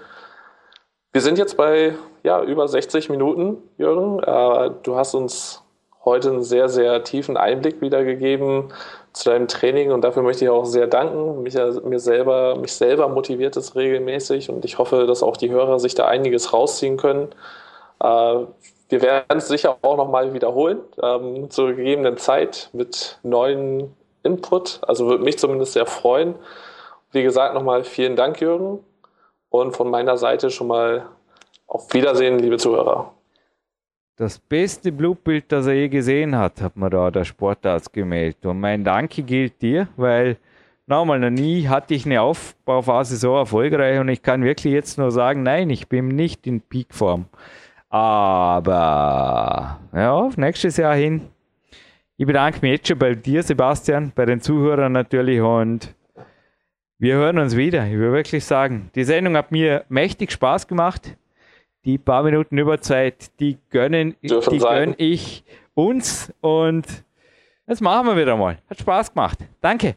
Wir sind jetzt bei ja, über 60 Minuten, Jürgen. Äh, du hast uns heute einen sehr, sehr tiefen Einblick wiedergegeben zu deinem Training und dafür möchte ich auch sehr danken. Mich, mir selber, mich selber motiviert es regelmäßig und ich hoffe, dass auch die Hörer sich da einiges rausziehen können. Äh, wir werden es sicher auch nochmal wiederholen, ähm, zur gegebenen Zeit mit neuen Input. Also würde mich zumindest sehr freuen. Wie gesagt, nochmal vielen Dank, Jürgen. Und von meiner Seite schon mal auf Wiedersehen, liebe Zuhörer. Das beste Blutbild, das er je gesehen hat, hat mir da der Sportarzt gemeldet. Und mein Danke gilt dir, weil nochmal, noch nie hatte ich eine Aufbauphase so erfolgreich und ich kann wirklich jetzt nur sagen, nein, ich bin nicht in Peakform. Aber ja, auf nächstes Jahr hin. Ich bedanke mich jetzt schon bei dir, Sebastian, bei den Zuhörern natürlich und wir hören uns wieder. Ich will wirklich sagen, die Sendung hat mir mächtig Spaß gemacht. Die paar Minuten Überzeit, die gönnen, die gönne ich uns und das machen wir wieder mal. Hat Spaß gemacht. Danke.